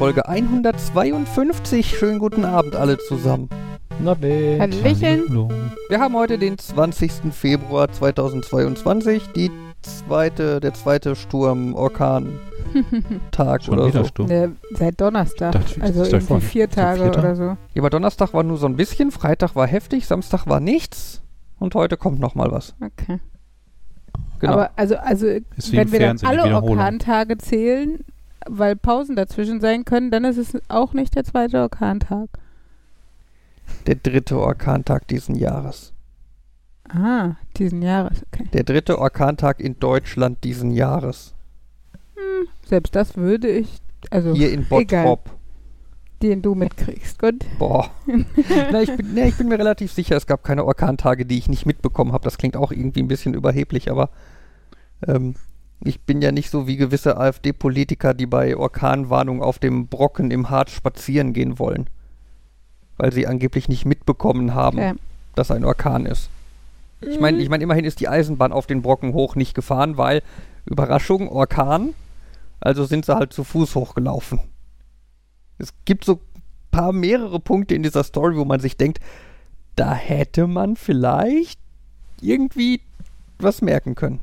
Folge 152. Schönen guten Abend alle zusammen. Na bitte. Hallöchen. Hallo. Wir haben heute den 20. Februar 2022, die zweite, der zweite Sturm, Orkan, Tag Schon oder so. Sturm. Ne, seit Donnerstag. Dachte ich, also ist davon. irgendwie vier Tage vier oder so. Ja, aber Donnerstag war nur so ein bisschen, Freitag war heftig, Samstag war nichts und heute kommt noch mal was. Okay. Genau. Aber also, also wie wenn wir dann alle. Orkantage zählen, weil Pausen dazwischen sein können, dann ist es auch nicht der zweite Orkantag. der dritte Orkantag diesen Jahres. Ah, diesen Jahres, okay. Der dritte Orkantag in Deutschland diesen Jahres. Selbst das würde ich, also Hier in egal. Bottrop. den du mitkriegst. Gut. Boah. Na, ich, bin, ne, ich bin mir relativ sicher, es gab keine Orkantage, die ich nicht mitbekommen habe. Das klingt auch irgendwie ein bisschen überheblich, aber ähm, ich bin ja nicht so wie gewisse AfD-Politiker, die bei Orkanwarnung auf dem Brocken im Harz spazieren gehen wollen. Weil sie angeblich nicht mitbekommen haben, Okay. dass ein Orkan ist. Ich meine, ich mein, immerhin ist die Eisenbahn auf den Brocken hoch nicht gefahren, weil, Überraschung, Orkan, also sind sie halt zu Fuß hochgelaufen. Es gibt so ein paar mehrere Punkte in dieser Story, wo man sich denkt, da hätte man vielleicht irgendwie was merken können.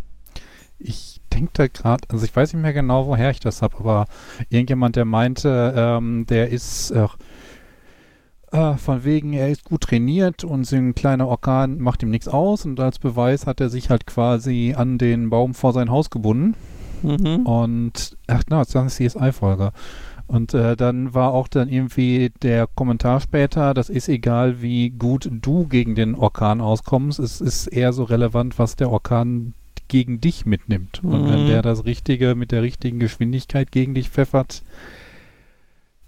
Ich denke da gerade, also ich weiß nicht mehr genau, woher ich das habe, aber irgendjemand, der meinte, ähm, der ist äh, äh, von wegen, er ist gut trainiert und so ein kleiner Orkan macht ihm nichts aus und als Beweis hat er sich halt quasi an den Baum vor sein Haus gebunden Mhm. und ach na, das ist eine CSI-Folge. Und äh, dann war auch dann irgendwie der Kommentar später, das ist egal, wie gut du gegen den Orkan auskommst, es ist eher so relevant, was der Orkan gegen dich mitnimmt. Und wenn Mhm. der das Richtige mit der richtigen Geschwindigkeit gegen dich pfeffert,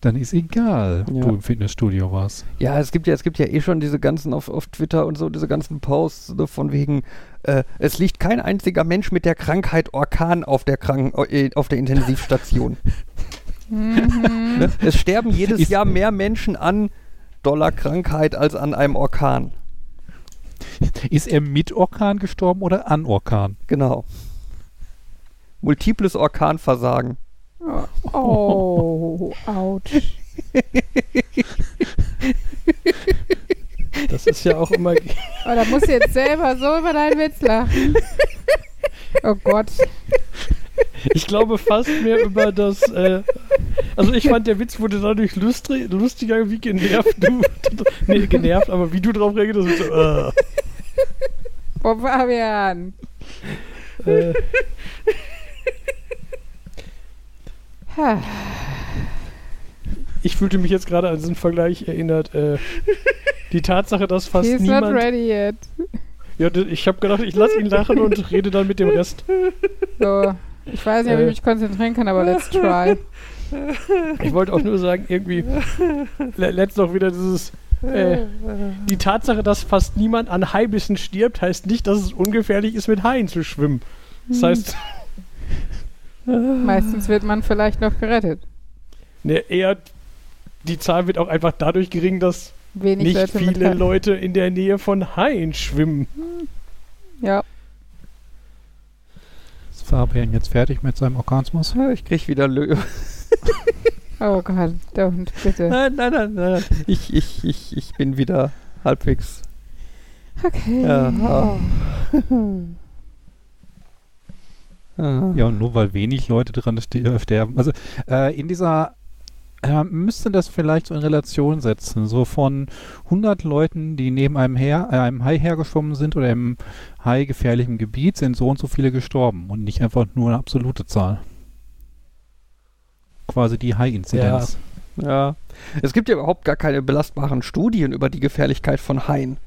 dann ist egal, ob Ja. du im Fitnessstudio warst. Ja, es gibt ja, es gibt ja eh schon diese ganzen auf, auf Twitter und so, diese ganzen Posts so von wegen, äh, es liegt kein einziger Mensch mit der Krankheit Orkan auf der, Kranken, äh, auf der Intensivstation. Mhm. ne? Es sterben jedes Ist- Jahr mehr Menschen an Dollarkrankheit als an einem Orkan. Ist er mit Orkan gestorben oder an Orkan? Genau. Multiples Orkanversagen. Oh, ouch. Das ist ja auch immer. Oh, da musst du jetzt selber so über deinen Witz lachen. Oh Gott. Ich glaube fast mehr über das. Äh, also ich fand, der Witz wurde dadurch lustri lustiger, wie genervt du. nee, genervt, aber wie du drauf reagierst. So, äh, Boah, Fabian. äh, ich fühlte mich jetzt gerade an diesen Vergleich erinnert. Äh, die Tatsache, dass fast He's not niemand. ready yet. Ja, ich habe gedacht, ich lasse ihn lachen und rede dann mit dem Rest. So. Ich weiß nicht, ob ich Äh. mich konzentrieren kann, aber let's try. Ich wollte auch nur sagen, irgendwie. Le letzt noch wieder dieses. Äh, die Tatsache, dass fast niemand an Haibissen stirbt, heißt nicht, dass es ungefährlich ist, mit Haien zu schwimmen. Das heißt, Meistens wird man vielleicht noch gerettet. ne, eher die Zahl wird auch einfach dadurch gering, dass Wenig nicht Leute viele. Leute in der Nähe von Haien schwimmen. Ja. Ist Fabian jetzt fertig mit seinem Orkanismus? Ich krieg wieder Lö Oh Gott, don't, bitte. Nein, nein, nein, nein. Ich, ich, ich, ich bin wieder halbwegs. Okay. Ja. Ah. Ja, und nur weil wenig Leute dran äh, sterben. Also äh, in dieser äh, müsste das vielleicht so in Relation setzen. So von 100 Leuten, die neben einem, her, äh, einem Hai hergeschwommen sind oder im Hai gefährlichen Gebiet, sind so und so viele gestorben und nicht einfach nur eine absolute Zahl. Quasi die Hai-Inzidenz. Ja. Es gibt ja überhaupt gar keine belastbaren Studien über die Gefährlichkeit von Haien.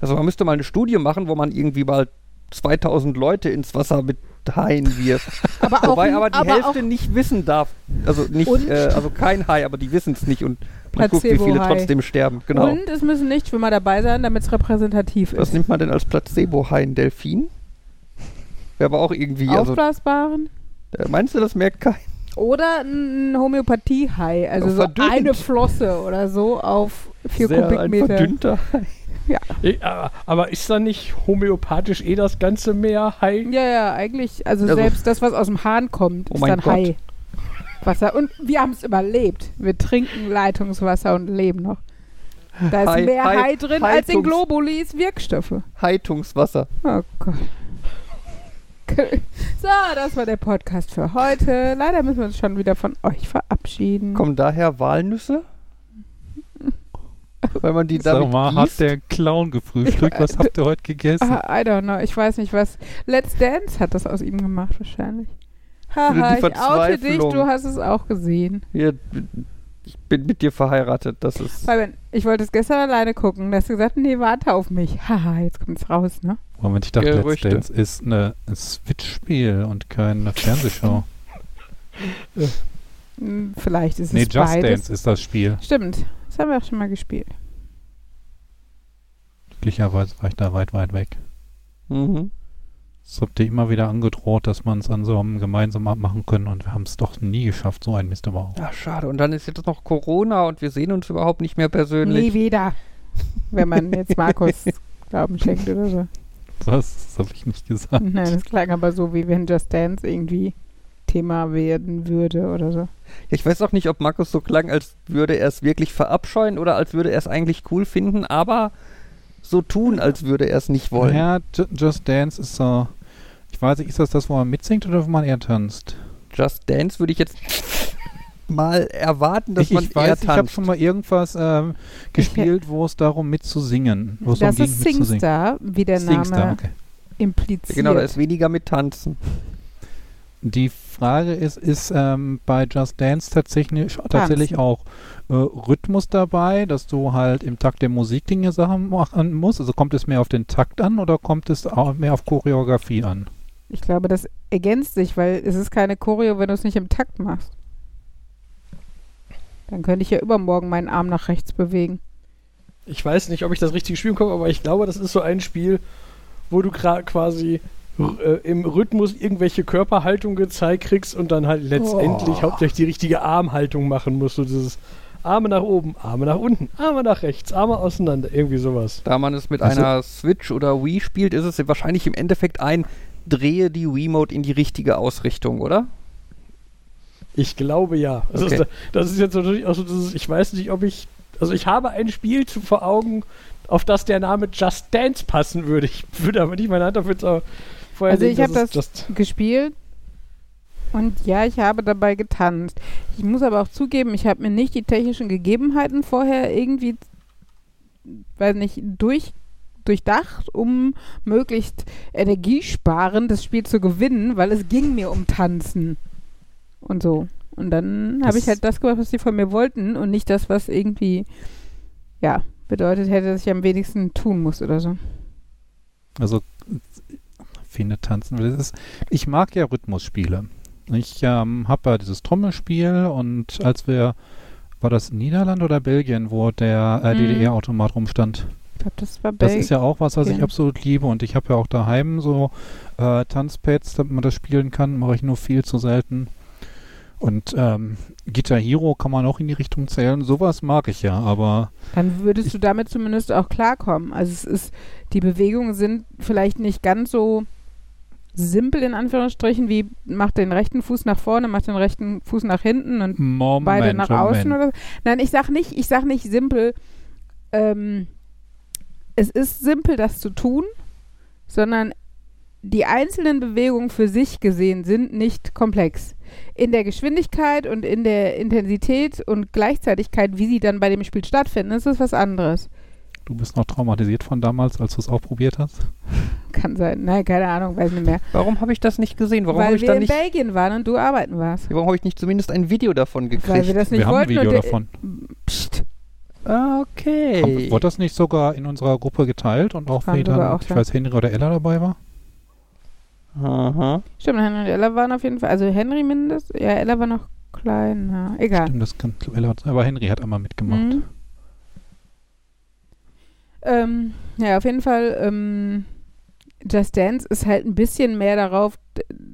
Also man müsste mal eine Studie machen, wo man irgendwie mal 2000 Leute ins Wasser mit Haien wirft. Aber auch, Wobei aber die aber Hälfte nicht wissen darf. Also nicht, äh, also kein Hai, aber die wissen es nicht und man guckt, wie viele trotzdem sterben. Genau. Und es müssen nicht Schwimmer dabei sein, damit es repräsentativ Was ist. nimmt man denn als Placebo-Hai? Ein Delfin? Wäre aber auch irgendwie, also Aufblasbaren? äh, meinst du, das merkt keiner? Oder ein Homöopathie-Hai, also so verdünnt. eine Flosse oder so auf vier Sehr ein Kubikmeter. verdünnter Hai. Äh, aber- ist da nicht homöopathisch eh das ganze Meer Hai? Ja, ja, eigentlich, also, Also- selbst das, was aus dem Hahn kommt, Oh ist dann Gott. Hai. Wasser. Und wir haben es überlebt. Wir trinken Leitungswasser und leben noch. Da ist Hai- mehr Hai- Hai drin als in Heitungs- Globulis Wirkstoffe. Heitungswasser. Oh Gott. So, das war der Podcast für heute. Leider müssen wir uns schon wieder von euch verabschieden. Kommen daher Walnüsse? Weil man die Sag damit mal, gießt? hat der Clown gefrühstückt? Was habt ihr heute gegessen? Ah, I don't know. Ich weiß nicht, was. Let's Dance hat das aus ihm gemacht, wahrscheinlich. Haha, ich oute dich, du hast es auch gesehen. Hier, ich bin mit dir verheiratet. Das ist. Fabian, ich wollte es gestern alleine gucken. Da hast du gesagt, nee, warte auf mich. Haha, jetzt kommt es raus, ne? Moment, ich dachte, Let's Gerüchte. Dance ist eine, ein Switch-Spiel und keine Fernsehshow. Hm, Vielleicht ist nee, es Just beides. Dance ist das Spiel. Stimmt, das haben wir auch schon mal gespielt. Glücklicherweise war ich da weit, weit weg. Mhm. Es habt ihr immer wieder angedroht, dass man es an so einem gemeinsam abmachen können und wir haben es doch nie geschafft, so ein Mist überhaupt. Ja, schade. Und dann ist jetzt noch Corona und wir sehen uns überhaupt nicht mehr Nie persönlich. wieder. Wenn man jetzt Markus Glauben schenkt oder so. Das, das habe ich nicht gesagt. Nein, das klang aber so, wie wenn Just Dance irgendwie Thema werden würde oder so. Ich weiß auch nicht, ob Markus so klang, als würde er es wirklich verabscheuen oder als würde er es eigentlich cool finden, aber so tun, als würde er es nicht wollen. Ja, Ju- Just Dance ist so. Ich weiß nicht, ist das das, wo man mitsingt oder wo man eher tanzt? Just Dance würde ich jetzt mal erwarten, dass ich, man ich eher weiß, ich habe tanzt. schon mal irgendwas ähm, gespielt, wo es darum mitzusingen. Wo es Das darum ist ging. Singstar, wie der Singstar, Name okay. impliziert. genau, da ist weniger mit Tanzen. Die Frage ist, ist ähm, bei Just Dance tatsächlich, tatsächlich auch äh, Rhythmus dabei, dass du halt im Takt der Musik Dinge Sachen machen musst? Also kommt es mehr auf den Takt an oder kommt es auch mehr auf Choreografie an? Ich glaube, das ergänzt sich, weil es ist keine Choreo, wenn du es nicht im Takt machst. Dann könnte ich ja übermorgen meinen Arm nach rechts bewegen. Ich weiß nicht, ob ich das richtig spielen komme, aber ich glaube, das ist so ein Spiel, wo du quasi äh, im Rhythmus irgendwelche Körperhaltung gezeigt kriegst und dann halt letztendlich Oh. hauptsächlich die richtige Armhaltung machen musst. So dieses Arme nach oben, Arme nach unten, Arme nach rechts, Arme auseinander, irgendwie sowas. Da man es mit Also- einer Switch oder Wii spielt, ist es wahrscheinlich im Endeffekt ein Drehe die Wiimote in die richtige Ausrichtung, oder? Ich glaube ja. Also Okay. das, das ist jetzt natürlich auch so, dieses, ich weiß nicht, ob ich, also ich habe ein Spiel zu, vor Augen, auf das der Name Just Dance passen würde. Ich würde aber nicht meine Hand dafür zu, vorher Also legen, ich hab dass es das- Just, gespielt. Und ja, ich habe dabei getanzt. Ich muss aber auch zugeben, ich habe mir nicht die technischen Gegebenheiten vorher irgendwie, weiß nicht, durch, durchdacht, um möglichst energiesparend das Spiel zu gewinnen, weil es ging mir um Tanzen. Und so. Und dann habe ich halt das gemacht, was sie von mir wollten und nicht das, was irgendwie, ja, bedeutet hätte, dass ich am wenigsten tun muss oder so. Also finde tanzen. Das ist, ich mag ja Rhythmusspiele. Ich ähm, habe ja dieses Trommelspiel und als wir, war das Niederland oder Belgien, wo der äh, Mhm. DDR-Automat rumstand? Ich glaube, das war Das Bel- ist ja auch was, was ich Belgien. absolut liebe und ich habe ja auch daheim so äh, Tanzpads, damit man das spielen kann, mache ich nur viel zu selten. Und ähm, Guitar Hero kann man auch in die Richtung zählen. Sowas mag ich ja, aber Dann würdest du damit zumindest auch klarkommen. Also es ist, die Bewegungen sind vielleicht nicht ganz so simpel in Anführungsstrichen, wie macht den rechten Fuß nach vorne, macht den rechten Fuß nach hinten und Moment, beide nach außen Moment. oder. Nein, ich sag nicht, ich sag nicht simpel. Ähm, es ist simpel, das zu tun, sondern die einzelnen Bewegungen für sich gesehen sind nicht komplex. In der Geschwindigkeit und in der Intensität und Gleichzeitigkeit, wie sie dann bei dem Spiel stattfinden, ist es was anderes. Du bist noch traumatisiert von damals, als du es auch probiert hast? Kann sein. Nein, keine Ahnung, weiß nicht mehr. Warum habe ich das nicht gesehen? Warum habe Weil ich wir da in nicht, Belgien waren und du arbeiten warst. warum habe ich nicht zumindest ein Video davon gekriegt? Weil wir das nicht wir haben ein wollten. Video der- davon. Psst. Okay. Haben- Wurde das nicht sogar in unserer Gruppe geteilt und auch wie dann, auch ich da. weiß, Henry oder Ella dabei war? Aha. Stimmt, Henry und Ella waren auf jeden Fall, also Henry mindestens, ja, Ella war noch klein, ja, egal. Stimmt, das kann Ella, aber Henry hat einmal mitgemacht. Mhm. Ähm, ja, auf jeden Fall, ähm, Just Dance ist halt ein bisschen mehr darauf,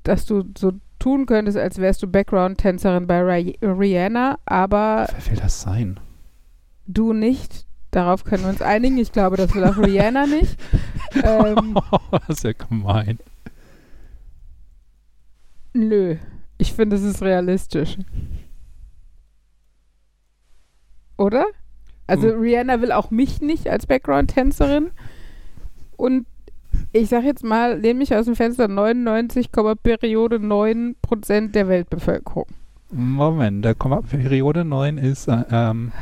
dass du so tun könntest, als wärst du Background-Tänzerin bei Ri Rihanna, aber Wer will das sein? du nicht. Darauf können wir uns einigen. Ich glaube, das will auch Rihanna nicht. Ähm, das ist ja gemein. nö. Ich finde, es ist realistisch. Oder? Also Hm. Rihanna will auch mich nicht als Background-Tänzerin. Und ich sag jetzt mal, lehne mich aus dem Fenster 99, Periode 9% der Weltbevölkerung. Moment, der Komma Periode 9 ist äh, ähm,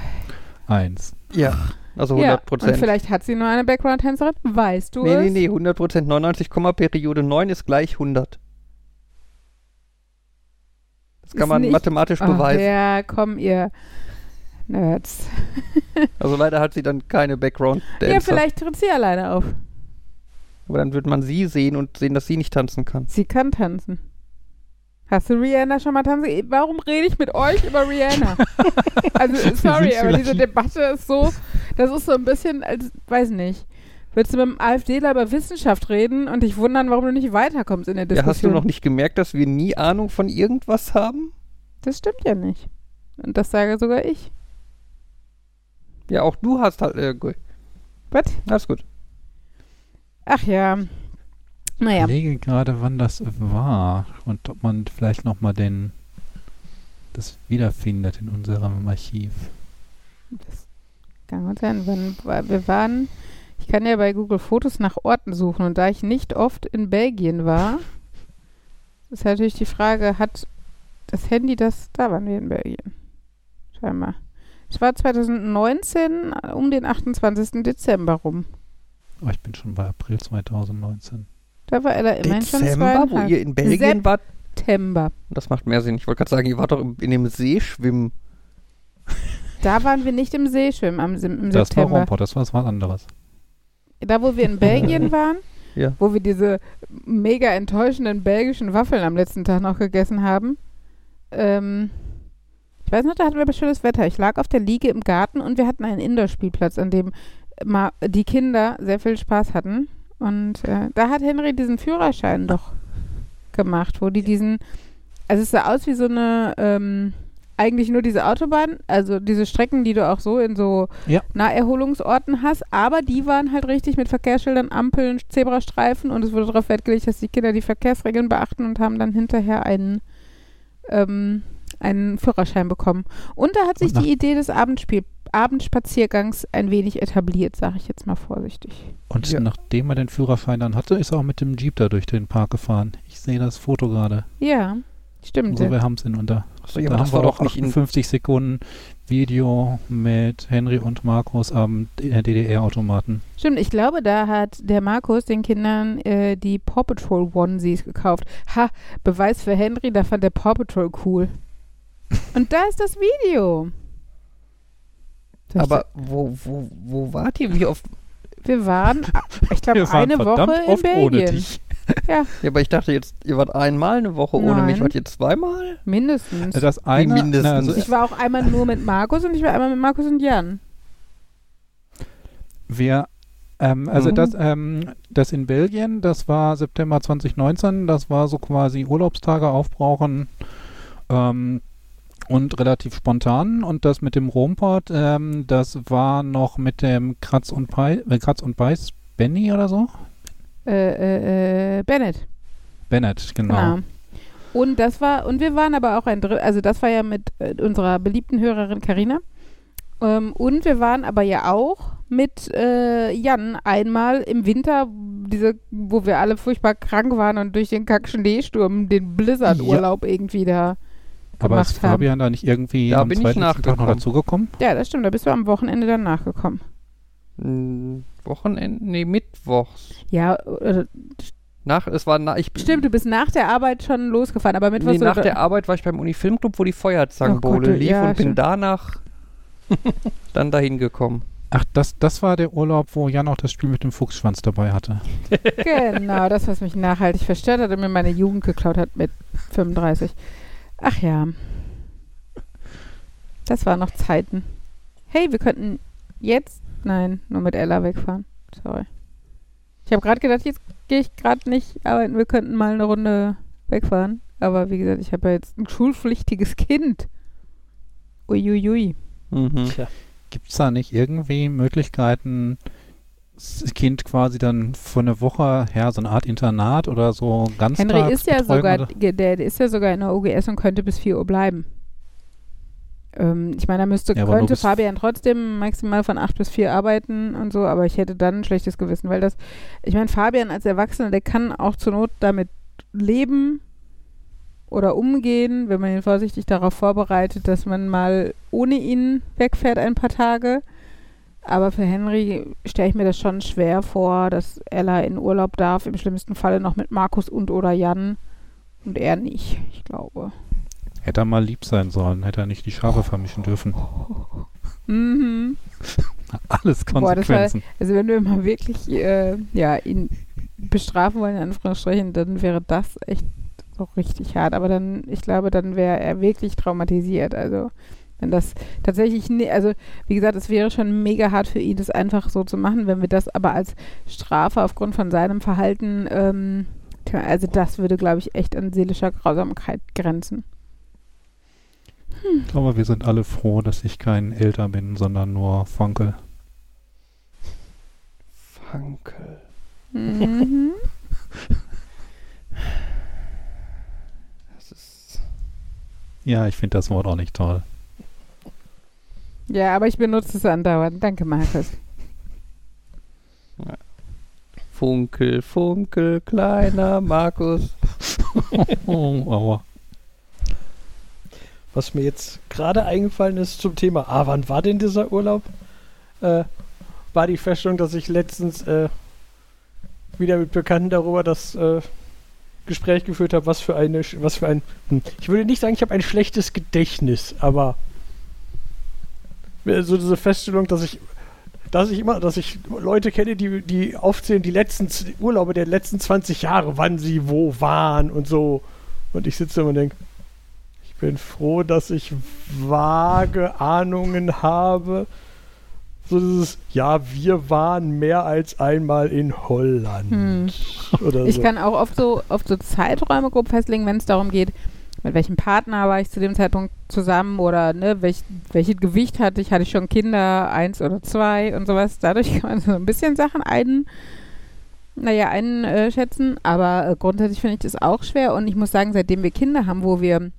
1. Ja, also Ja, 100 und Prozent. vielleicht hat sie nur eine Background-Tänzerin. Weißt du nee, es? nee, nee, 100 Prozent. 99, Komma, Periode 9 ist gleich 100. Das kann Ist man nicht- mathematisch Ach, beweisen. ja, komm, ihr Nerds. Also leider hat sie dann keine background -Dancer. Ja, vielleicht tritt sie alleine auf. Aber dann wird man sie sehen und sehen, dass sie nicht tanzen kann. Sie kann tanzen. Hast du Rihanna schon mal tanzen? Warum rede ich mit euch über Rihanna? also, sorry, aber diese Debatte ist so, das ist so ein bisschen, als, weiß nicht. Willst du mit dem AfDler über Wissenschaft reden und dich wundern, warum du nicht weiterkommst in der Ja, Diskussion? hast du noch nicht gemerkt, dass wir nie Ahnung von irgendwas haben? Das stimmt ja nicht. Und das sage sogar ich. Ja, auch du hast halt. Äh, gut. Was? Alles gut. Ach ja. Naja. Ich lege gerade, wann das war und ob man vielleicht nochmal den das wiederfindet in unserem Archiv. Das kann gut sein. Wann, wir waren, ich kann ja bei Google Fotos nach Orten suchen und da ich nicht oft in Belgien war, ist natürlich die Frage, hat das Handy das, da waren wir in Belgien. Scheinbar. Es war 2019 äh, um den 28. Dezember rum. Oh, ich bin schon bei April 2019. Da war Ella immerhin schon Dezember, wo ihr in Belgien wart. September. Das macht mehr Sinn. Ich wollte gerade sagen, ihr wart doch in dem See schwimmen. Da waren wir nicht im See schwimmen am, im Das war September. Rompot, das war was anderes. Da, wo wir in Belgien waren, Ja. wo wir diese mega enttäuschenden belgischen Waffeln am letzten Tag noch gegessen haben. Ähm, ich weiß noch, da hatten wir aber schönes Wetter. Ich lag auf der Liege im Garten und wir hatten einen Indoor-Spielplatz, an dem die Kinder sehr viel Spaß hatten. Und äh, da hat Henry diesen Führerschein doch gemacht, wo die diesen, also es sah aus wie so eine, ähm, eigentlich nur diese Autobahn, also diese Strecken, die du auch so in so Ja. Naherholungsorten hast, aber die waren halt richtig mit Verkehrsschildern, Ampeln, Zebrastreifen und es wurde darauf Wert gelegt, dass die Kinder die Verkehrsregeln beachten und haben dann hinterher einen, ähm, einen Führerschein bekommen. Und da hat sich die Idee des Abendspiel Abendspaziergangs ein wenig etabliert, sage ich jetzt mal vorsichtig. Und Ja. nachdem er den Führerschein dann hatte, ist er auch mit dem Jeep da durch den Park gefahren. Ich sehe das Foto gerade. Ja, stimmt. So, wir haben es in unter. Ja, da haben wir doch nicht in. 58 Sekunden Video mit Henry und Markus am DDR-Automaten. Stimmt, ich glaube, da hat der Markus den Kindern äh, die Paw Patrol Onesies gekauft. Ha, Beweis für Henry, da fand der Paw Patrol cool. Und da ist das Video. Das- Aber wo, wo, wo wart ihr? Wie oft? wir waren, ich glaube, eine Woche in oft ohne Belgien. dich. Ja, Ja, aber ich dachte jetzt, ihr wart einmal eine Woche ohne mich. Nein. Wart ihr zweimal? mindestens. Das eine, mindestens? na, also ich war auch einmal nur mit Markus und ich war einmal mit Markus und Jan. Wir, ähm, also Mhm. das, ähm, das in Belgien, das war September 2019, das war so quasi Urlaubstage aufbrauchen ähm, und relativ spontan. Und das mit dem Rompot, ähm, das war noch mit dem Kratz und, Pei, äh, Kratz und Beiß Benny oder so? Äh, äh, äh, Bennett. Bennett, genau. Genau. Und das war, und wir waren aber auch ein Drittel, also das war ja mit äh, unserer beliebten Hörerin Karina. Ähm, und wir waren aber ja auch mit äh, Jan einmal im Winter, diese, wo wir alle furchtbar krank waren und durch den Kack-Schneesturm den Blizzard-Urlaub irgendwie da Aber ist gemacht haben. Fabian da nicht irgendwie Da am bin ich zweiten Tag noch dazugekommen? Ja, das stimmt, da bist du am Wochenende dann nachgekommen. Hm, Wochenende? Nee, Mittwochs. Ja, äh, Nach, es war na, ich stimmt, du bist nach der Arbeit schon losgefahren, aber mit was Nee, nach der Arbeit war ich beim Uni-Filmclub, wo die Oh Feuerzangenbowle Gott, lief ja, und bin stimmt. danach dann dahin gekommen. Ach, das, das war der Urlaub, wo Jan auch das Spiel mit dem Fuchsschwanz dabei hatte. Genau, das, was mich nachhaltig verstört hat und mir meine Jugend geklaut hat mit 35. Ach ja. Das waren noch Zeiten. Hey, wir könnten jetzt, nein, nur mit Ella wegfahren. Sorry. Ich habe gerade gedacht, jetzt gehe ich gerade nicht arbeiten, wir könnten mal eine Runde wegfahren. Aber wie gesagt, ich habe ja jetzt ein schulpflichtiges Kind. Uiuiui. Mhm. Gibt es da nicht irgendwie Möglichkeiten, Kind quasi dann von der Woche her so eine Art Internat oder so ganz Henry ist ja sogar, der, der ist ja sogar in der OGS und könnte bis 4 Uhr bleiben. Ähm, ich meine, da müsste, Ja, könnte Fabian trotzdem maximal von 8 bis 4 arbeiten und so, aber ich hätte dann ein schlechtes Gewissen, weil das, ich meine, Fabian als Erwachsener, der kann auch zur Not damit leben oder umgehen, wenn man ihn vorsichtig darauf vorbereitet, dass man mal ohne ihn wegfährt ein paar Tage. Aber für Henry stelle ich mir das schon schwer vor, dass Ella in Urlaub darf, im schlimmsten Falle noch mit Markus und oder Jan und er nicht, ich glaube. Hätte er mal lieb sein sollen, hätte er nicht die Schafe vermischen dürfen. Mhm. Alles Boah, das war- Konsequenzen. Also wenn wir mal wirklich äh, ja, ihn bestrafen wollen, in Anführungsstrichen, dann wäre das echt so richtig hart. Aber dann, ich glaube, dann wäre er wirklich traumatisiert. Also wenn das tatsächlich, ne, also wie gesagt, es wäre schon mega hart für ihn, das einfach so zu machen. Wenn wir das aber als Strafe aufgrund von seinem Verhalten, ähm, tja, also das würde, glaube ich, echt an seelischer Grausamkeit grenzen. Ich glaube, wir sind alle froh, dass ich kein Älter bin, sondern nur Fonkel. Fankel. Mhm. Das ist. Ja, ich finde das Wort auch nicht toll. Ja, aber ich benutze es andauernd. Danke, Markus. Funkel, Funkel, kleiner Markus. Aua. Was mir jetzt gerade eingefallen ist zum Thema, ah, wann war denn dieser Urlaub? Äh, war die Feststellung, dass ich letztens äh, wieder mit Bekannten darüber das äh, Gespräch geführt habe, was für eine, was für ein, hm, ich würde nicht sagen, ich habe ein schlechtes Gedächtnis, aber so diese Feststellung, dass ich, dass ich immer, dass ich Leute kenne, die, die aufzählen, die letzten Urlaube der letzten 20 Jahre, wann sie wo waren und so. Und ich sitze da und denke, ich bin froh, dass ich vage Ahnungen habe. So dieses, ja, wir waren mehr als einmal in Holland. Hm. Oder Ich so. kann auch oft so, oft so Zeiträume grob festlegen, wenn es darum geht, mit welchem Partner war ich zu dem Zeitpunkt zusammen oder ne, welch, welches Gewicht hatte ich, hatte ich schon Kinder, eins oder zwei und sowas. Dadurch kann man so ein bisschen Sachen ein, naja, einschätzen, aber äh, grundsätzlich finde ich das auch schwer und ich muss sagen, seitdem wir Kinder haben, wo wir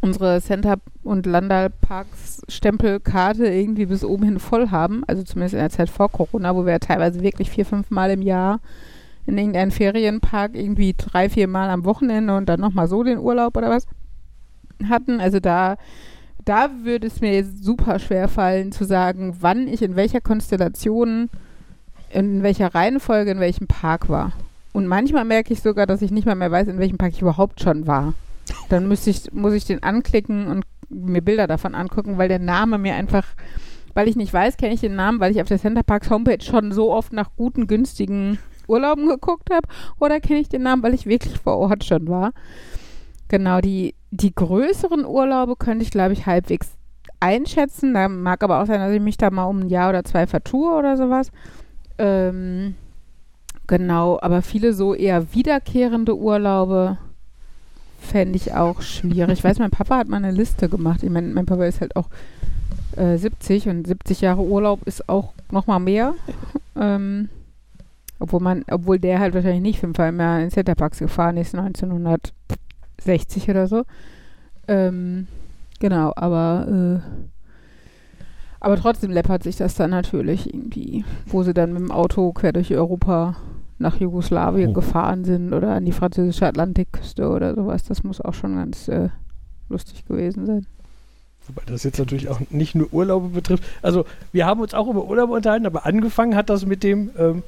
unsere Center- und Landalparks Stempelkarte irgendwie bis oben hin voll haben, also zumindest in der Zeit vor Corona, wo wir ja teilweise wirklich vier, fünf Mal im Jahr in irgendeinen Ferienpark irgendwie drei, vier Mal am Wochenende und dann nochmal so den Urlaub oder was hatten. Also da, da würde es mir super schwer fallen zu sagen, wann ich in welcher Konstellation, in welcher Reihenfolge, in welchem Park war. Und manchmal merke ich sogar, dass ich nicht mal mehr weiß, in welchem Park ich überhaupt schon war. Dann müsste ich, muss ich den anklicken und mir Bilder davon angucken, weil der Name mir einfach, weil ich nicht weiß, kenne ich den Namen, weil ich auf der Centerparks Homepage schon so oft nach guten, günstigen Urlauben geguckt habe, oder kenne ich den Namen, weil ich wirklich vor Ort schon war. Genau, die, die größeren Urlaube könnte ich, glaube ich, halbwegs einschätzen. Da mag aber auch sein, dass ich mich da mal um ein Jahr oder zwei vertue oder sowas. Ähm, genau, aber viele so eher wiederkehrende Urlaube fände ich auch schwierig. Ich weiß, mein Papa hat mal eine Liste gemacht. Ich meine, mein Papa ist halt auch äh, 70 und 70 Jahre Urlaub ist auch noch mal mehr. ähm, obwohl man, obwohl der halt wahrscheinlich nicht fünfmal im Jahr in Centerparks gefahren ist, 1960 oder so. Ähm, genau, aber äh, aber trotzdem läppert sich das dann natürlich irgendwie, wo sie dann mit dem Auto quer durch Europa nach Jugoslawien Oh. gefahren sind oder an die französische Atlantikküste oder sowas. Das muss auch schon ganz äh, lustig gewesen sein. Wobei das jetzt natürlich auch nicht nur Urlaube betrifft. Also wir haben uns auch über Urlaube unterhalten, aber angefangen hat das mit dem ähm,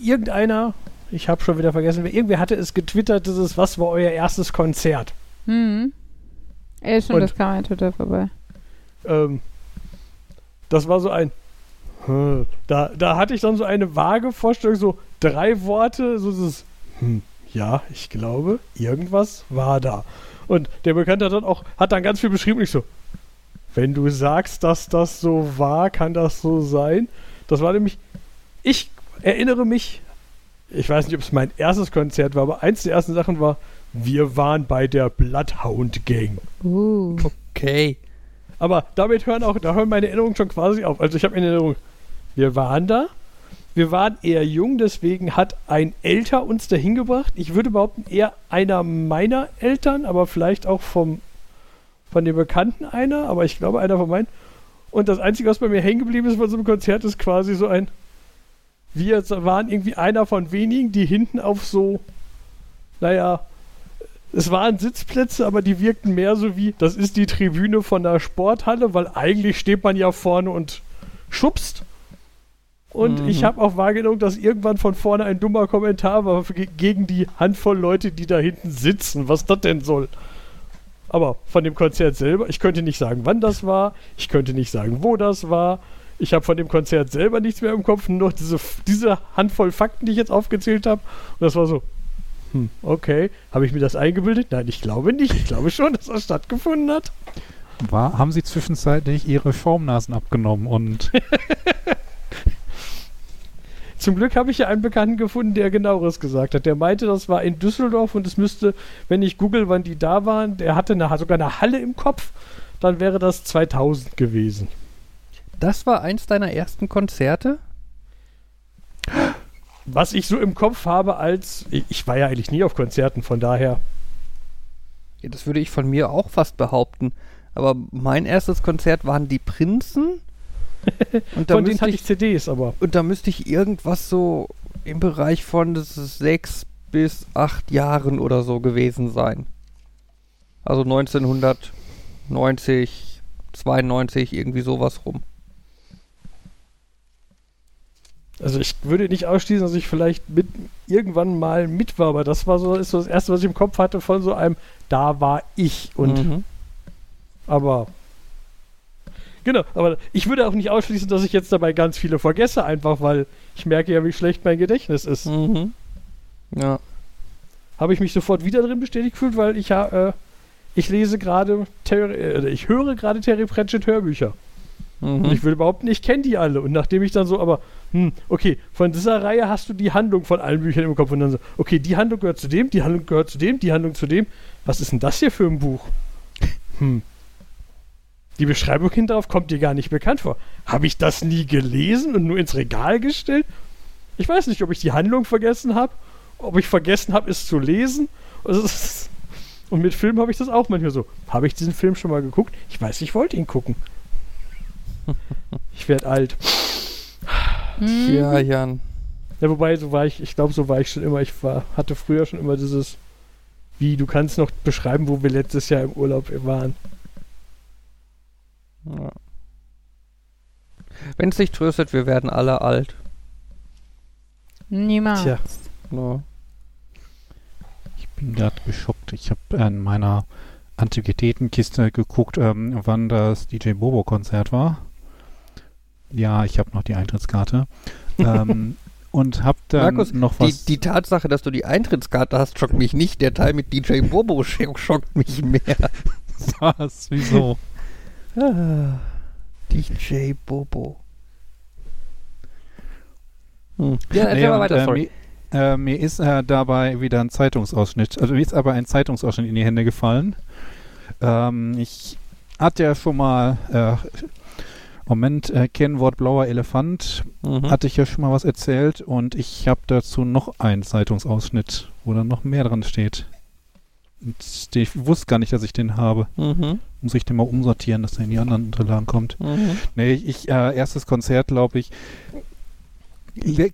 irgendeiner, ich habe schon wieder vergessen, wer- irgendwer hatte es getwittert, dieses, was war euer erstes Konzert? Hm. Ey, schon, Und- das kam ja total vorbei. Ähm, das war so ein, hm, da, da hatte ich dann so eine vage Vorstellung, so drei Worte, so dieses, hm, ja, ich glaube, irgendwas war da. Und der Bekannte hat dann auch, hat dann ganz viel beschrieben, ich so, wenn du sagst, dass das so war, kann das so sein. Das war nämlich, ich erinnere mich, ich weiß nicht, ob es mein erstes Konzert war, aber eins der ersten Sachen war, wir waren bei der Bloodhound Gang. Uh. Okay. Aber damit hören auch, da hören meine Erinnerungen schon quasi auf. Also ich habe in Erinnerung, wir waren da, wir waren eher jung, deswegen hat ein Älter uns dahin gebracht. Ich würde behaupten, eher einer meiner Eltern, aber vielleicht auch vom, von dem Bekannten einer, aber ich glaube einer von meinen. Und das Einzige, was bei mir hängen geblieben ist von so einem Konzert, ist quasi so ein. Wir waren irgendwie einer von wenigen, die hinten auf so, naja, es waren Sitzplätze, aber die wirkten mehr so wie, das ist die Tribüne von der Sporthalle, weil eigentlich steht man ja vorne und schubst. Und Mhm. ich habe auch wahrgenommen, dass irgendwann von vorne ein dummer Kommentar war ge- gegen die Handvoll Leute, die da hinten sitzen, was das denn soll. Aber von dem Konzert selber, ich könnte nicht sagen, wann das war, ich könnte nicht sagen, wo das war. Ich habe von dem Konzert selber nichts mehr im Kopf, nur diese, diese Handvoll Fakten, die ich jetzt aufgezählt habe. Und das war so, hm, okay, habe ich mir das eingebildet? Nein, ich glaube nicht. Ich glaube schon, dass das stattgefunden hat. War, haben Sie zwischenzeitlich Ihre Formnasen abgenommen und Zum Glück habe ich ja einen Bekannten gefunden, der genaueres gesagt hat. Der meinte, das war in Düsseldorf und es müsste, wenn ich google, wann die da waren, der hatte eine, sogar eine Halle im Kopf, dann wäre das 2000 gewesen. Das war eins deiner ersten Konzerte? Was ich so im Kopf habe als, ich, war ja eigentlich nie auf Konzerten, von daher. Ja, das würde ich von mir auch fast behaupten. Aber mein erstes Konzert waren die Prinzen. Und da, Von denen müsste hatte ich, CDs, aber und da müsste ich irgendwas so im Bereich von das ist sechs bis acht Jahren oder so gewesen sein. Also 1990, 92, irgendwie sowas rum. Also ich würde nicht ausschließen, dass ich vielleicht mit irgendwann mal mit war, aber das war so, ist so das erste, was ich im Kopf hatte von so einem, da war ich und Mhm. Aber. Genau, aber ich würde auch nicht ausschließen, dass ich jetzt dabei ganz viele vergesse, einfach weil ich merke ja, wie schlecht mein Gedächtnis ist. Mhm. Ja. Habe ich mich sofort wieder drin bestätigt gefühlt, weil ich ja, äh, ich lese gerade, äh, ich höre gerade Terry Pratchett Hörbücher. Und Mhm. ich würde behaupten, ich kenne die alle. Und nachdem ich dann so, aber, hm, okay, von dieser Reihe hast du die Handlung von allen Büchern im Kopf und dann so, okay, die Handlung gehört zu dem, die Handlung gehört zu dem, die Handlung zu dem. Was ist denn das hier für ein Buch? Hm. Die Beschreibung hinterdrauf kommt dir gar nicht bekannt vor. Habe ich das nie gelesen und nur ins Regal gestellt? Ich weiß nicht, ob ich die Handlung vergessen habe, ob ich vergessen habe, es zu lesen. Also, Und mit Film habe ich das auch manchmal so. Habe ich diesen Film schon mal geguckt? Ich weiß, ich wollte ihn gucken. Ich werde alt. Hm. Ja, Jan. Ja, wobei, so war ich, ich glaube, so war ich schon immer. Ich war, hatte früher schon immer dieses, wie, du kannst noch beschreiben, wo wir letztes Jahr im Urlaub waren. Ja. Wenn es sich tröstet, wir werden alle alt. Niemals. Tja. Ja. ich bin gerade geschockt. Ich habe in meiner Antiquitätenkiste geguckt, ähm, wann das DJ Bobo Konzert war. Ja, ich habe noch die Eintrittskarte. ähm, und habe dann Markus, noch Die, was. die Tatsache, dass du die Eintrittskarte hast, schockt mich nicht. Der Teil mit DJ Bobo sch- schockt mich mehr. was? Wieso? Ah, DJ Bobo. Hm. Ja, erzähl Nee, mal und, weiter, äh, sorry. Mir, äh, mir ist äh, dabei wieder ein Zeitungsausschnitt, also mir ist aber ein Zeitungsausschnitt in die Hände gefallen. Ähm, ich hatte ja schon mal, äh, Moment, äh, Kennwort blauer Elefant, Mhm. hatte ich ja schon mal was erzählt und ich habe dazu noch einen Zeitungsausschnitt, wo dann noch mehr dran steht. Und ich wusste gar nicht, dass ich den habe. Mhm. Muss ich den mal umsortieren, dass der in die anderen Unterlagen kommt. Mhm. Nee, ich, äh, erstes Konzert, glaube ich.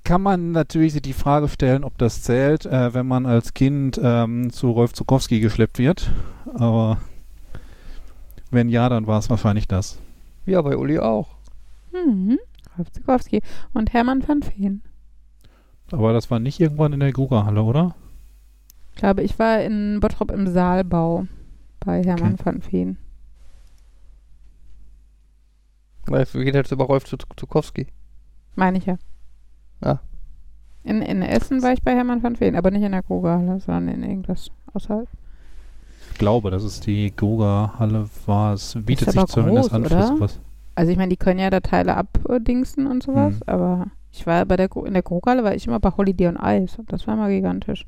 Kann man natürlich die Frage stellen, ob das zählt, äh, wenn man als Kind ähm, zu Rolf Zukowski geschleppt wird. Aber wenn ja, dann war es wahrscheinlich das. Ja, bei Uli auch. Mhm. Rolf Zukowski und Hermann van Veen. Aber das war nicht irgendwann in der Grugerhalle, oder? Ich glaube, ich war in Bottrop im Saalbau bei Hermann van Veen. Weißt du, geht jetzt über Rolf Zu- Zukowski. Meine ich ja. Ah. In, in Essen war ich bei Hermann van Veen, aber nicht in der Krugerhalle, sondern in irgendwas außerhalb. Ich glaube, dass es die Grugerhalle war. Es bietet Ist sich zumindest groß, an für oder? sowas. Also ich meine, die können ja da Teile abdingsen und sowas, Hm. aber ich war bei der in der Krugerhalle war ich immer bei Holiday on Ice und das war immer gigantisch.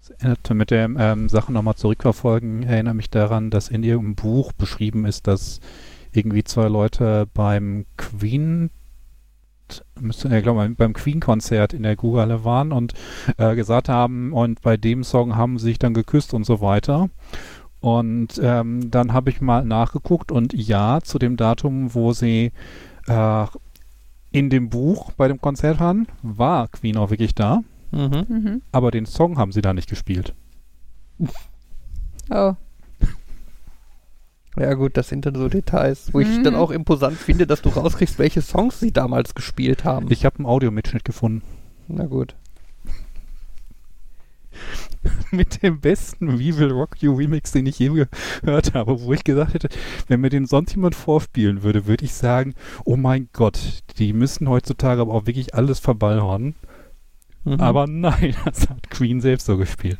Das erinnert mit der ähm, Sache nochmal zurückverfolgen, erinnere mich daran, dass in irgendeinem Buch beschrieben ist, dass irgendwie zwei Leute beim Queen Müsste, ich glaube, beim Queen-Konzert in der Gugalle waren und äh, gesagt haben, und bei dem Song haben sie sich dann geküsst und so weiter. Und ähm, dann habe ich mal nachgeguckt und ja, zu dem Datum, wo sie äh, in dem Buch bei dem Konzert waren, war Queen auch wirklich da. Mhm. Mhm. Aber den Song haben sie da nicht gespielt. Oh. Ja gut, das sind dann so Details, wo ich Mhm. dann auch imposant finde, dass du rauskriegst, welche Songs sie damals gespielt haben. Ich habe einen Audiomitschnitt gefunden. Na gut. Mit dem besten We Will Rock You Remix, den ich je gehört habe, wo ich gesagt hätte, wenn mir den sonst jemand vorspielen würde, würde ich sagen, oh mein Gott, die müssen heutzutage aber auch wirklich alles verballhornen. Mhm. Aber nein, das hat Queen selbst so gespielt.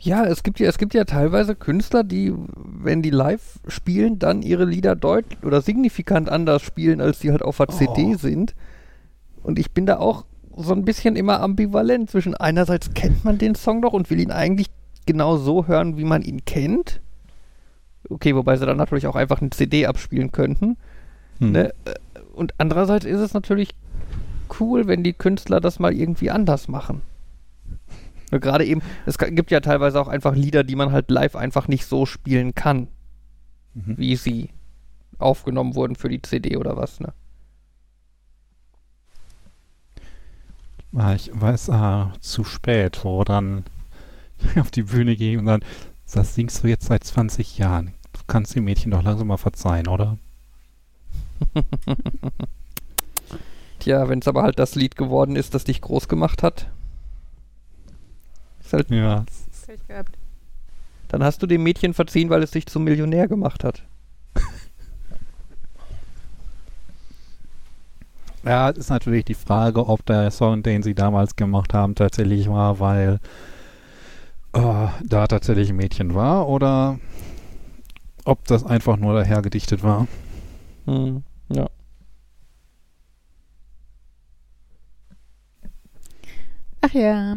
Ja, es gibt ja, es gibt ja teilweise Künstler, die, wenn die live spielen, dann ihre Lieder deutlich oder signifikant anders spielen, als die halt auf der CD sind. Und ich bin da auch so ein bisschen immer ambivalent zwischen einerseits kennt man den Song doch und will ihn eigentlich genau so hören, wie man ihn kennt. Okay, wobei sie dann natürlich auch einfach eine CD abspielen könnten. Hm. Ne? Äh, Und andererseits ist es natürlich cool, wenn die Künstler das mal irgendwie anders machen. Gerade eben, es gibt ja teilweise auch einfach Lieder, die man halt live einfach nicht so spielen kann, Mhm. wie sie aufgenommen wurden für die CD oder was, ne? Ah, Ich weiß, ah, zu spät, wo dann auf die Bühne ging und dann, das singst du jetzt seit 20 Jahren. Du kannst dem Mädchen doch langsam mal verzeihen, oder? Tja, wenn es aber halt das Lied geworden ist, das dich groß gemacht hat, ist halt, Ja. Pech gehabt. dann hast du dem Mädchen verziehen, weil es dich zum Millionär gemacht hat. Ja, es ist natürlich die Frage, ob der Song, den sie damals gemacht haben, tatsächlich war, weil äh, da tatsächlich ein Mädchen war oder ob das einfach nur daher gedichtet war. Hm, ja. Ach ja.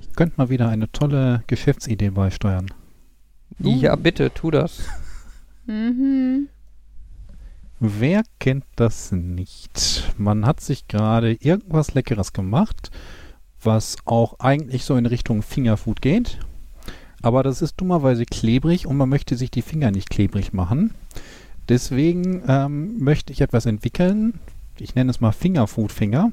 Ich könnte mal wieder eine tolle Geschäftsidee beisteuern. Ja, bitte, tu das. Mhm. Wer kennt das nicht? Man hat sich gerade irgendwas Leckeres gemacht, was auch eigentlich so in Richtung Fingerfood geht. Aber das ist dummerweise klebrig und man möchte sich die Finger nicht klebrig machen. Deswegen ähm, möchte ich etwas entwickeln. Ich nenne es mal Fingerfood-Finger,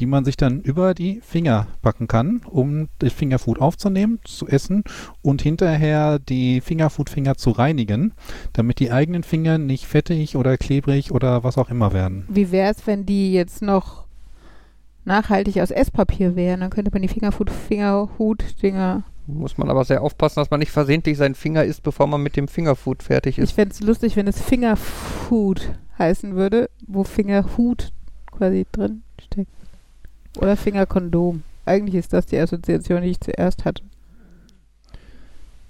die man sich dann über die Finger packen kann, um das Fingerfood aufzunehmen, zu essen und hinterher die Fingerfood-Finger zu reinigen damit die eigenen Finger nicht fettig oder klebrig oder was auch immer werden. Wie wäre es, wenn die jetzt noch nachhaltig aus Esspapier wären? Dann könnte man die Fingerhut, Fingerhut-Dinger. Muss man aber sehr aufpassen, dass man nicht versehentlich seinen Finger isst, bevor man mit dem Fingerfood fertig Ich ist. fände es lustig, wenn es Fingerfood heißen würde, wo Fingerhut quasi drin steckt. Oder Fingerkondom. Eigentlich ist das die Assoziation, die ich zuerst hatte.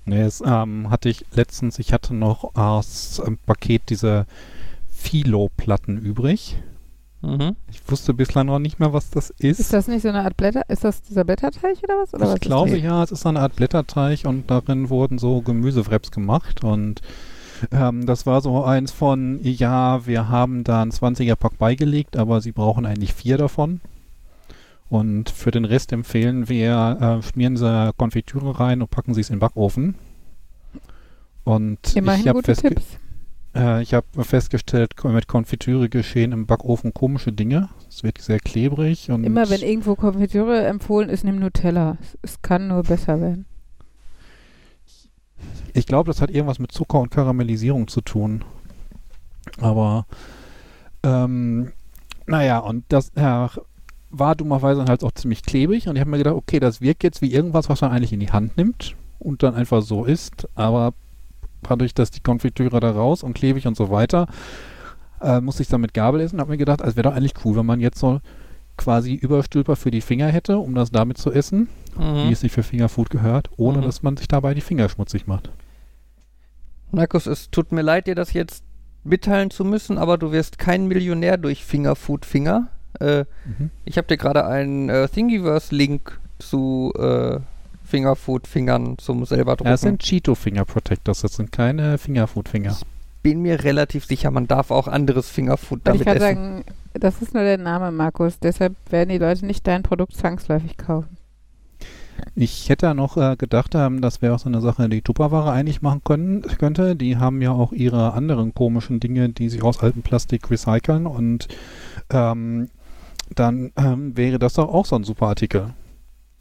Nee, das ähm, hatte ich letztens, ich hatte noch aus einem Paket diese Philo-Platten übrig. Mhm. Ich wusste bislang noch nicht mehr, was das ist. Ist das nicht so eine Art Blätter? Ist das dieser Blätterteig oder was? Oder was ich ist glaube ja, es ist eine Art Blätterteig und darin wurden so Gemüsewraps gemacht und ähm, das war so eins von, ja, wir haben da einen 20er-Pack beigelegt, aber sie brauchen eigentlich vier davon. Und für den Rest empfehlen wir, äh, schmieren sie Konfitüre rein und packen sie es in den Backofen. Und Immerhin ich habe festge äh, ich hab festgestellt, mit Konfitüre geschehen im Backofen komische Dinge. Es wird sehr klebrig und Immer wenn irgendwo Konfitüre empfohlen ist, nimm Nutella. Es kann nur besser werden. Ich glaube, das hat irgendwas mit Zucker und Karamellisierung zu tun. Aber, ähm, naja, und das äh, war dummerweise halt auch ziemlich klebrig. Und ich habe mir gedacht, okay, das wirkt jetzt wie irgendwas, was man eigentlich in die Hand nimmt und dann einfach so isst. Aber dadurch, dass die Konfitüre da raus und klebrig und so weiter, äh, musste ich dann mit Gabel essen. Habe mir gedacht, es wäre doch eigentlich cool, wenn man jetzt so quasi Überstülper für die Finger hätte, um das damit zu essen, wie Mhm. es sich für Fingerfood gehört, ohne Mhm. dass man sich dabei die Finger schmutzig macht. Markus, es tut mir leid, dir das jetzt mitteilen zu müssen, aber du wirst kein Millionär durch Fingerfood Finger. Äh, Mhm. ich habe dir gerade einen äh, Thingiverse-Link zu äh, Fingerfood Fingern zum selber drucken. Ja, es sind Cheeto Finger Protectors, das sind keine Fingerfood Finger. bin mir relativ sicher, man darf auch anderes Fingerfood ich damit gerade essen. sagen, das ist nur der Name, Markus. Deshalb werden die Leute nicht dein Produkt zwangsläufig kaufen. Ich hätte ja noch äh, gedacht, ähm, das wäre auch so eine Sache, die Tupperware eigentlich machen können, könnte. Die haben ja auch ihre anderen komischen Dinge, die sie aus altem Plastik recyceln und ähm, dann ähm, wäre das doch auch so ein super Artikel.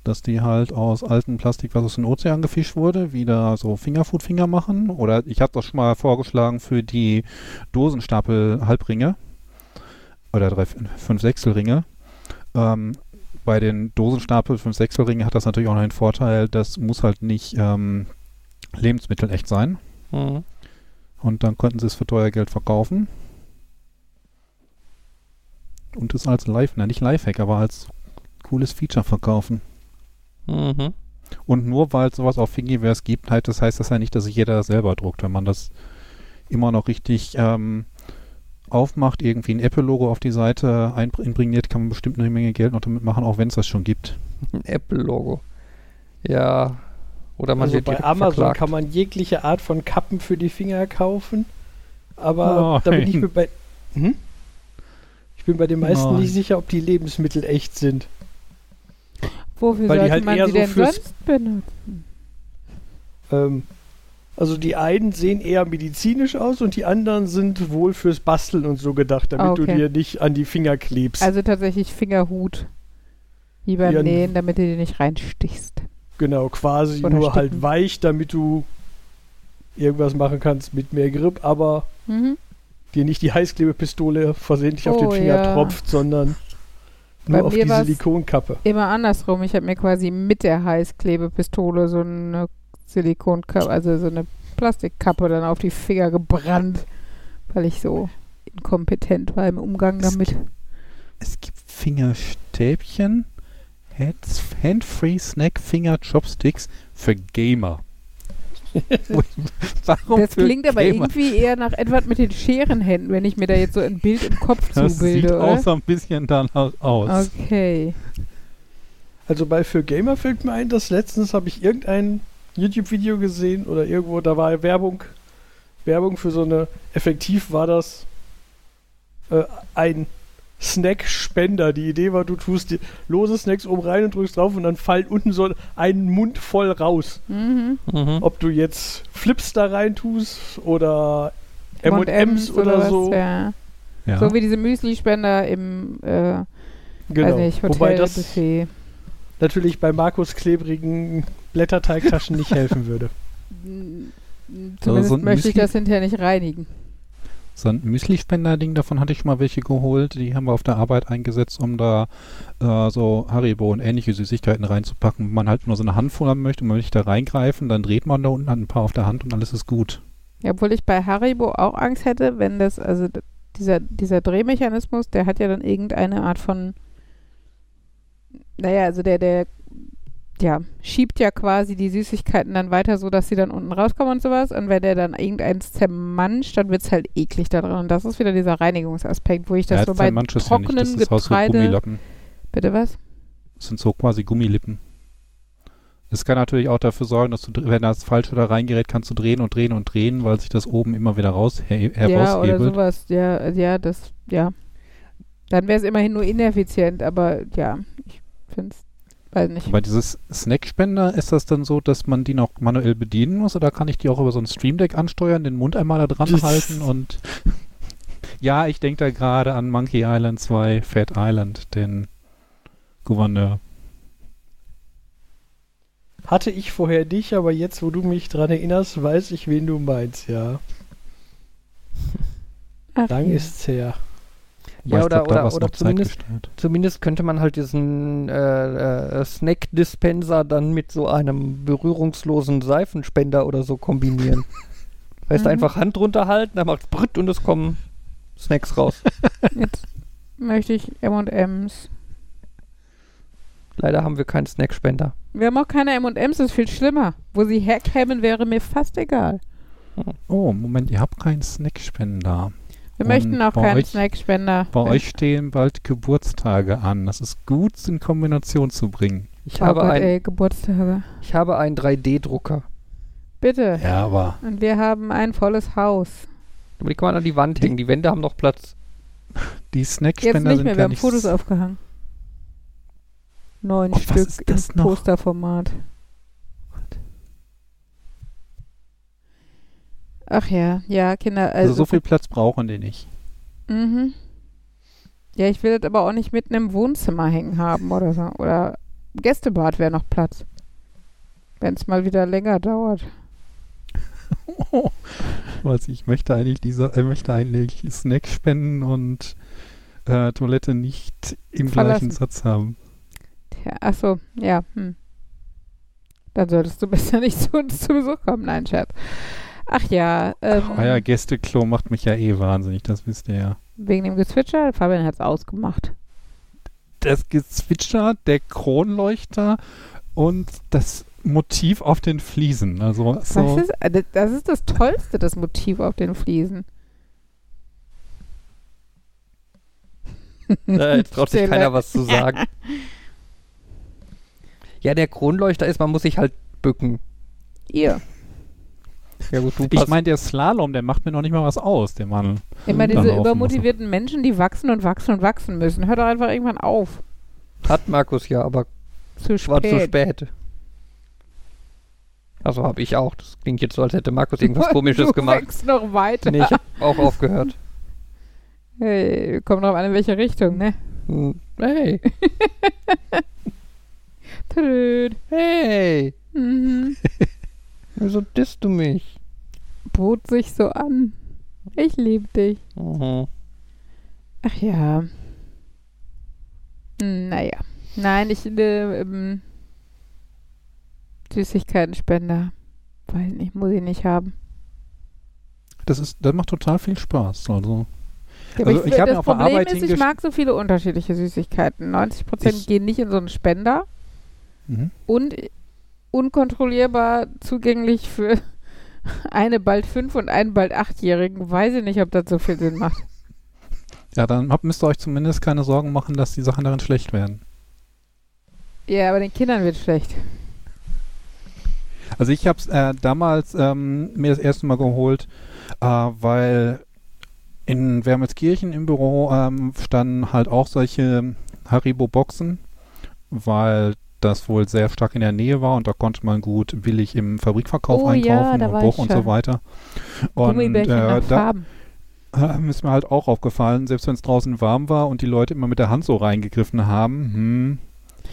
Dass die halt aus altem Plastik, was aus dem Ozean gefischt wurde, wieder so Fingerfood-Finger machen. Oder ich habe das schon mal vorgeschlagen für die Dosenstapel-Halbringe. Oder drei, fünf Sechselringe. Ähm, bei den Dosenstapel 5 Sechselringe hat das natürlich auch noch den Vorteil, das muss halt nicht ähm, lebensmittelecht sein. Mhm. Und dann könnten sie es für teuer Geld verkaufen. Und es als Live, na nicht Lifehack, aber als cooles Feature verkaufen. Mhm. Und nur weil es sowas auf Thingiverse gibt, halt, das heißt das ja nicht, dass sich jeder das selber druckt. Wenn man das immer noch richtig ähm, aufmacht, irgendwie ein Apple-Logo auf die Seite einbringiert, kann man bestimmt eine Menge Geld noch damit machen, auch wenn es das schon gibt. Ein Apple-Logo. Ja. Oder man also bei Amazon verklagt. kann man jegliche Art von Kappen für die Finger kaufen. Aber Oh, da bin ich mir bei. Hm? Ich bin bei den meisten Nein. nicht sicher, ob die Lebensmittel echt sind. Wofür Weil die sollte halt man eher sie so denn sonst benutzen? Ähm, also die einen sehen eher medizinisch aus und die anderen sind wohl fürs Basteln und so gedacht, damit du Okay. dir nicht an die Finger klebst. Also tatsächlich Fingerhut. Wie beim Ja, Nähen, damit du dir nicht reinstichst. genau, quasi Oder nur halt sticken. weich, damit du irgendwas machen kannst mit mehr Grip, aber Mhm. dir nicht die Heißklebepistole versehentlich auf den Oh, Finger ja. tropft, sondern Bei nur auf mir die Silikonkappe. Immer andersrum. Ich habe mir quasi mit der Heißklebepistole so eine Silikonkappe, also so eine Plastikkappe dann auf die Finger gebrannt, weil ich so inkompetent war im Umgang Es damit. Es gibt Fingerstäbchen, Hands- Hand-Free Snack Finger Chopsticks für Gamer. Warum Das klingt aber Gamer? irgendwie eher nach Edward mit den Scherenhänden, wenn ich mir da jetzt so ein Bild im Kopf Das sieht zubilde, auch oder? so ein bisschen danach aus. Okay. Also bei für Gamer fällt mir ein, dass letztens habe ich irgendein YouTube-Video gesehen oder irgendwo, da war Werbung, Werbung für so eine, effektiv war das äh, ein Snack-Spender. Die Idee war, du tust die lose Snacks oben rein und drückst drauf und dann fallen unten so ein Mund voll raus. Mhm. Mhm. Ob du jetzt Flips da rein tust oder M&M's oder, was, so. Ja. Ja. So wie diese Müsli-Spender im, äh, Genau. weiß nicht, Wobei das Hotelbuffet. natürlich bei Markus klebrigen Blätterteigtaschen nicht helfen würde. Zumindest so möchte ich Müsli- das hinterher nicht reinigen. So ein Müsli-Spender-Ding, davon hatte ich schon mal welche geholt. Die haben wir auf der Arbeit eingesetzt, um da äh, so Haribo und ähnliche Süßigkeiten reinzupacken. Wenn man halt nur so eine Handvoll haben möchte und man möchte da reingreifen, dann dreht man da unten hat ein paar auf der Hand und alles ist gut. Ja, obwohl ich bei Haribo auch Angst hätte, wenn das, also dieser, dieser Drehmechanismus, der hat ja dann irgendeine Art von, naja, also der, der, ja, schiebt ja quasi die Süßigkeiten dann weiter, so dass sie dann unten rauskommen und sowas. Und wenn der dann irgendeins zermanscht, dann wird es halt eklig da drin. Und das ist wieder dieser Reinigungsaspekt, wo ich das ja, so bei manches ja nicht. trockenen Das ist aus so Getreide. Bitte was? Das sind so quasi Gummilippen. Es kann natürlich auch dafür sorgen, dass du, wenn das falsch da reingerät, kannst du drehen und drehen und drehen, weil sich das oben immer wieder raus he Ja, oder heraushebelt. sowas. Ja, ja, das, ja. Dann wäre es immerhin nur ineffizient, aber ja, ich finde es, weiß nicht. Bei dieses Snackspender ist das dann so, dass man die noch manuell bedienen muss oder kann ich die auch über so ein Stream Deck ansteuern, den Mund einmal da dran halten und ja, ich denke da gerade an Monkey Island 2, Fat Island, den Gouverneur. Hatte ich vorher nicht, aber jetzt, wo du mich dran erinnerst, weiß ich, wen du meinst, ja. Ach, Lang ja. ist's her. Ja, oder, glaub, oder, oder zumindest, zumindest könnte man halt diesen äh, äh, Snack-Dispenser dann mit so einem berührungslosen Seifenspender oder so kombinieren. Weißt du, Mhm. einfach Hand runterhalten, dann macht's Brütt und es kommen Snacks raus. Jetzt möchte ich M&M's. Leider haben wir keinen Snackspender. Wir haben auch keine M&M's, das ist viel schlimmer. Wo sie herkämen, wäre mir fast egal. Oh, Moment, ihr habt keinen Snackspender. Wir Und möchten auch keinen euch- Snackspender. Bei euch stehen bald Geburtstage an. Das ist gut in Kombination zu bringen. Ich, oh habe, Gott, ein, ey, Geburtstage. ich habe einen 3D-Drucker. Bitte. Ja, aber Und wir haben ein volles Haus. Aber die kann man an die Wand hängen. Die Wände haben noch Platz. Die Jetzt Snackspender nicht sind mehr, wir haben nicht Fotos aufgehangen. Neun Oh, Stück ist das im noch? Posterformat. Ach ja, ja, Kinder. Also Also, so viel Platz brauchen die nicht. Mhm. Ja, ich will das aber auch nicht mitten im Wohnzimmer hängen haben oder so. Oder Gästebad wäre noch Platz. Wenn es mal wieder länger dauert. Was ich möchte eigentlich dieser, äh, möchte eigentlich Snackspenden und äh, Toilette nicht im Verlassen. gleichen Satz haben. Tja, ach so, ja. Hm. Dann solltest du besser nicht zu uns zu Besuch kommen. Nein, Scherz. Ach ja, ähm, Ach, euer Gästeklo macht mich ja eh wahnsinnig, das wisst ihr ja. wegen dem Gezwitscher, Fabian hat es ausgemacht. Das Gezwitscher, der Kronleuchter und das Motiv auf den Fliesen. Also so, Was ist, äh, das- ist das Tollste, das Motiv auf den Fliesen. Äh, jetzt traut sich keiner was zu sagen. Ja, der Kronleuchter ist, man muss sich halt bücken. Ihr. Ja gut, du ich meine, der Slalom, der macht mir noch nicht mal was aus, der Mann. Immer diese übermotivierten Menschen, die wachsen und wachsen und wachsen müssen. Hört doch einfach irgendwann auf. hat Markus ja, aber Zu war zu spät. spät. Also habe ich auch. Das klingt jetzt so, als hätte Markus irgendwas du komisches gemacht. wächst noch weiter. Nee, ich habe auch aufgehört. Hey, kommt drauf an, in welche Richtung, ne? Hm, Hey, hey, Mhm. Wieso disst du mich? Bot sich so an. Ich liebe dich. Mhm. Ach ja. Naja. Nein, ich äh, ähm, Süßigkeitenspender. Weiß nicht, muss ich nicht haben. Das ist, das macht total viel Spaß. Also Ja, Also ich hab das Problem Arbeit ist, ich mag so viele unterschiedliche Süßigkeiten. 90% Ich- gehen nicht in so einen Spender mhm. und unkontrollierbar zugänglich für eine bald fünf und einen bald achtjährigen. Weiß ich nicht, ob das so viel Sinn macht. ja, dann habt, müsst ihr euch zumindest keine Sorgen machen, dass die Sachen darin schlecht werden. Ja, aber den Kindern wird schlecht. Also ich habe es äh, damals ähm, mir das erste Mal geholt, äh, weil in Wermelskirchen im Büro ähm, standen halt auch solche Haribo-Boxen, weil das wohl sehr stark in der Nähe war und da konnte man gut billig im Fabrikverkauf Oh ja, einkaufen da und Bruch und so weiter. Und äh, da äh, ist mir halt auch aufgefallen, selbst wenn es draußen warm war und die Leute immer mit der Hand so reingegriffen haben, hm,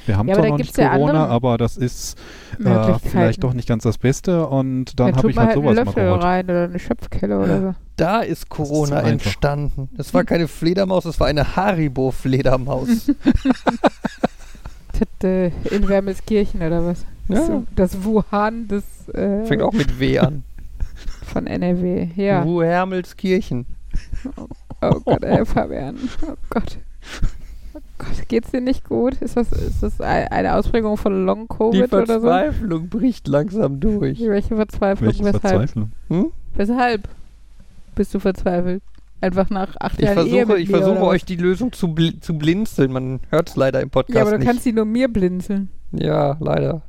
wir haben Ja, zwar noch nicht ja Corona, andere aber das ist äh, vielleicht doch nicht ganz das Beste und dann Dann habe ich halt halt sowas einen mal Löffel geholt. rein oder eine Schöpfkelle oder so. Da ist Corona so einfach. entstanden. Es war keine Fledermaus, es war eine Haribo-Fledermaus. Tete, in Wermelskirchen oder was? ja, Das Wuhan des äh, fängt auch mit W an. von NRW. Ja. Wu Hermelskirchen. Oh Gott, ey, Fabian. Oh Gott. Oh Gott, geht's dir nicht gut? Ist das, ist das ei- eine Ausprägung von Long Die Covid oder so? Verzweiflung bricht langsam durch. Welche Verzweiflung? Welche Weshalb? Verzweiflung. Hm? Weshalb bist du verzweifelt? Einfach nach acht Ich Jahren Ehe versuche, mit ich mir, versuche euch die Lösung zu, bl zu blinzeln. Man hört es leider im Podcast Ja, aber du nicht. kannst sie nur mir blinzeln. ja, leider.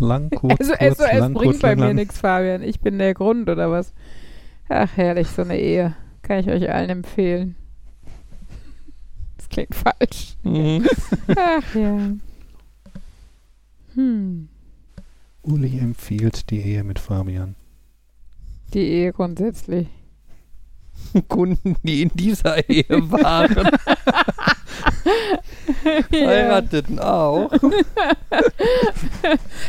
Lang, kurz, Also kurz, SOS lang, bringt kurz, bei lang, mir nichts, Fabian. Ich bin der Grund, oder was? Ach, herrlich, so eine Ehe. Kann ich euch allen empfehlen. Das klingt falsch. Mhm. Ach ja. Hm. Uli empfiehlt die Ehe mit Fabian. Die Ehe grundsätzlich. Kunden, die in dieser Ehe waren, heirateten auch.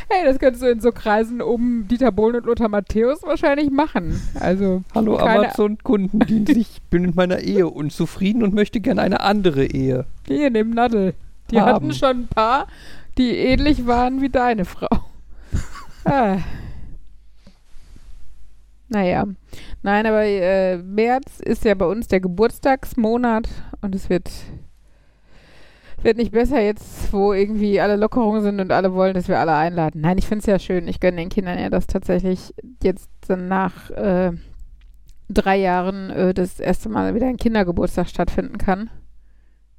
Hey, das könntest du in so Kreisen um Dieter Bohlen und Lothar Matthäus wahrscheinlich machen. Also, Hallo Amazon-Kundendienst, ich bin mit meiner Ehe unzufrieden und möchte gerne eine andere Ehe. hier, nimm Nadel. Die Haben. hatten schon ein paar, die ähnlich waren wie deine Frau. ah. Naja. Nein, aber äh, März ist ja bei uns der Geburtstagsmonat und es wird, wird nicht besser jetzt, wo irgendwie alle Lockerungen sind und alle wollen, dass wir alle einladen. Nein, ich finde es ja schön. Ich gönne den Kindern ja, dass tatsächlich jetzt dann nach äh, drei Jahren äh, das erste Mal wieder ein Kindergeburtstag stattfinden kann.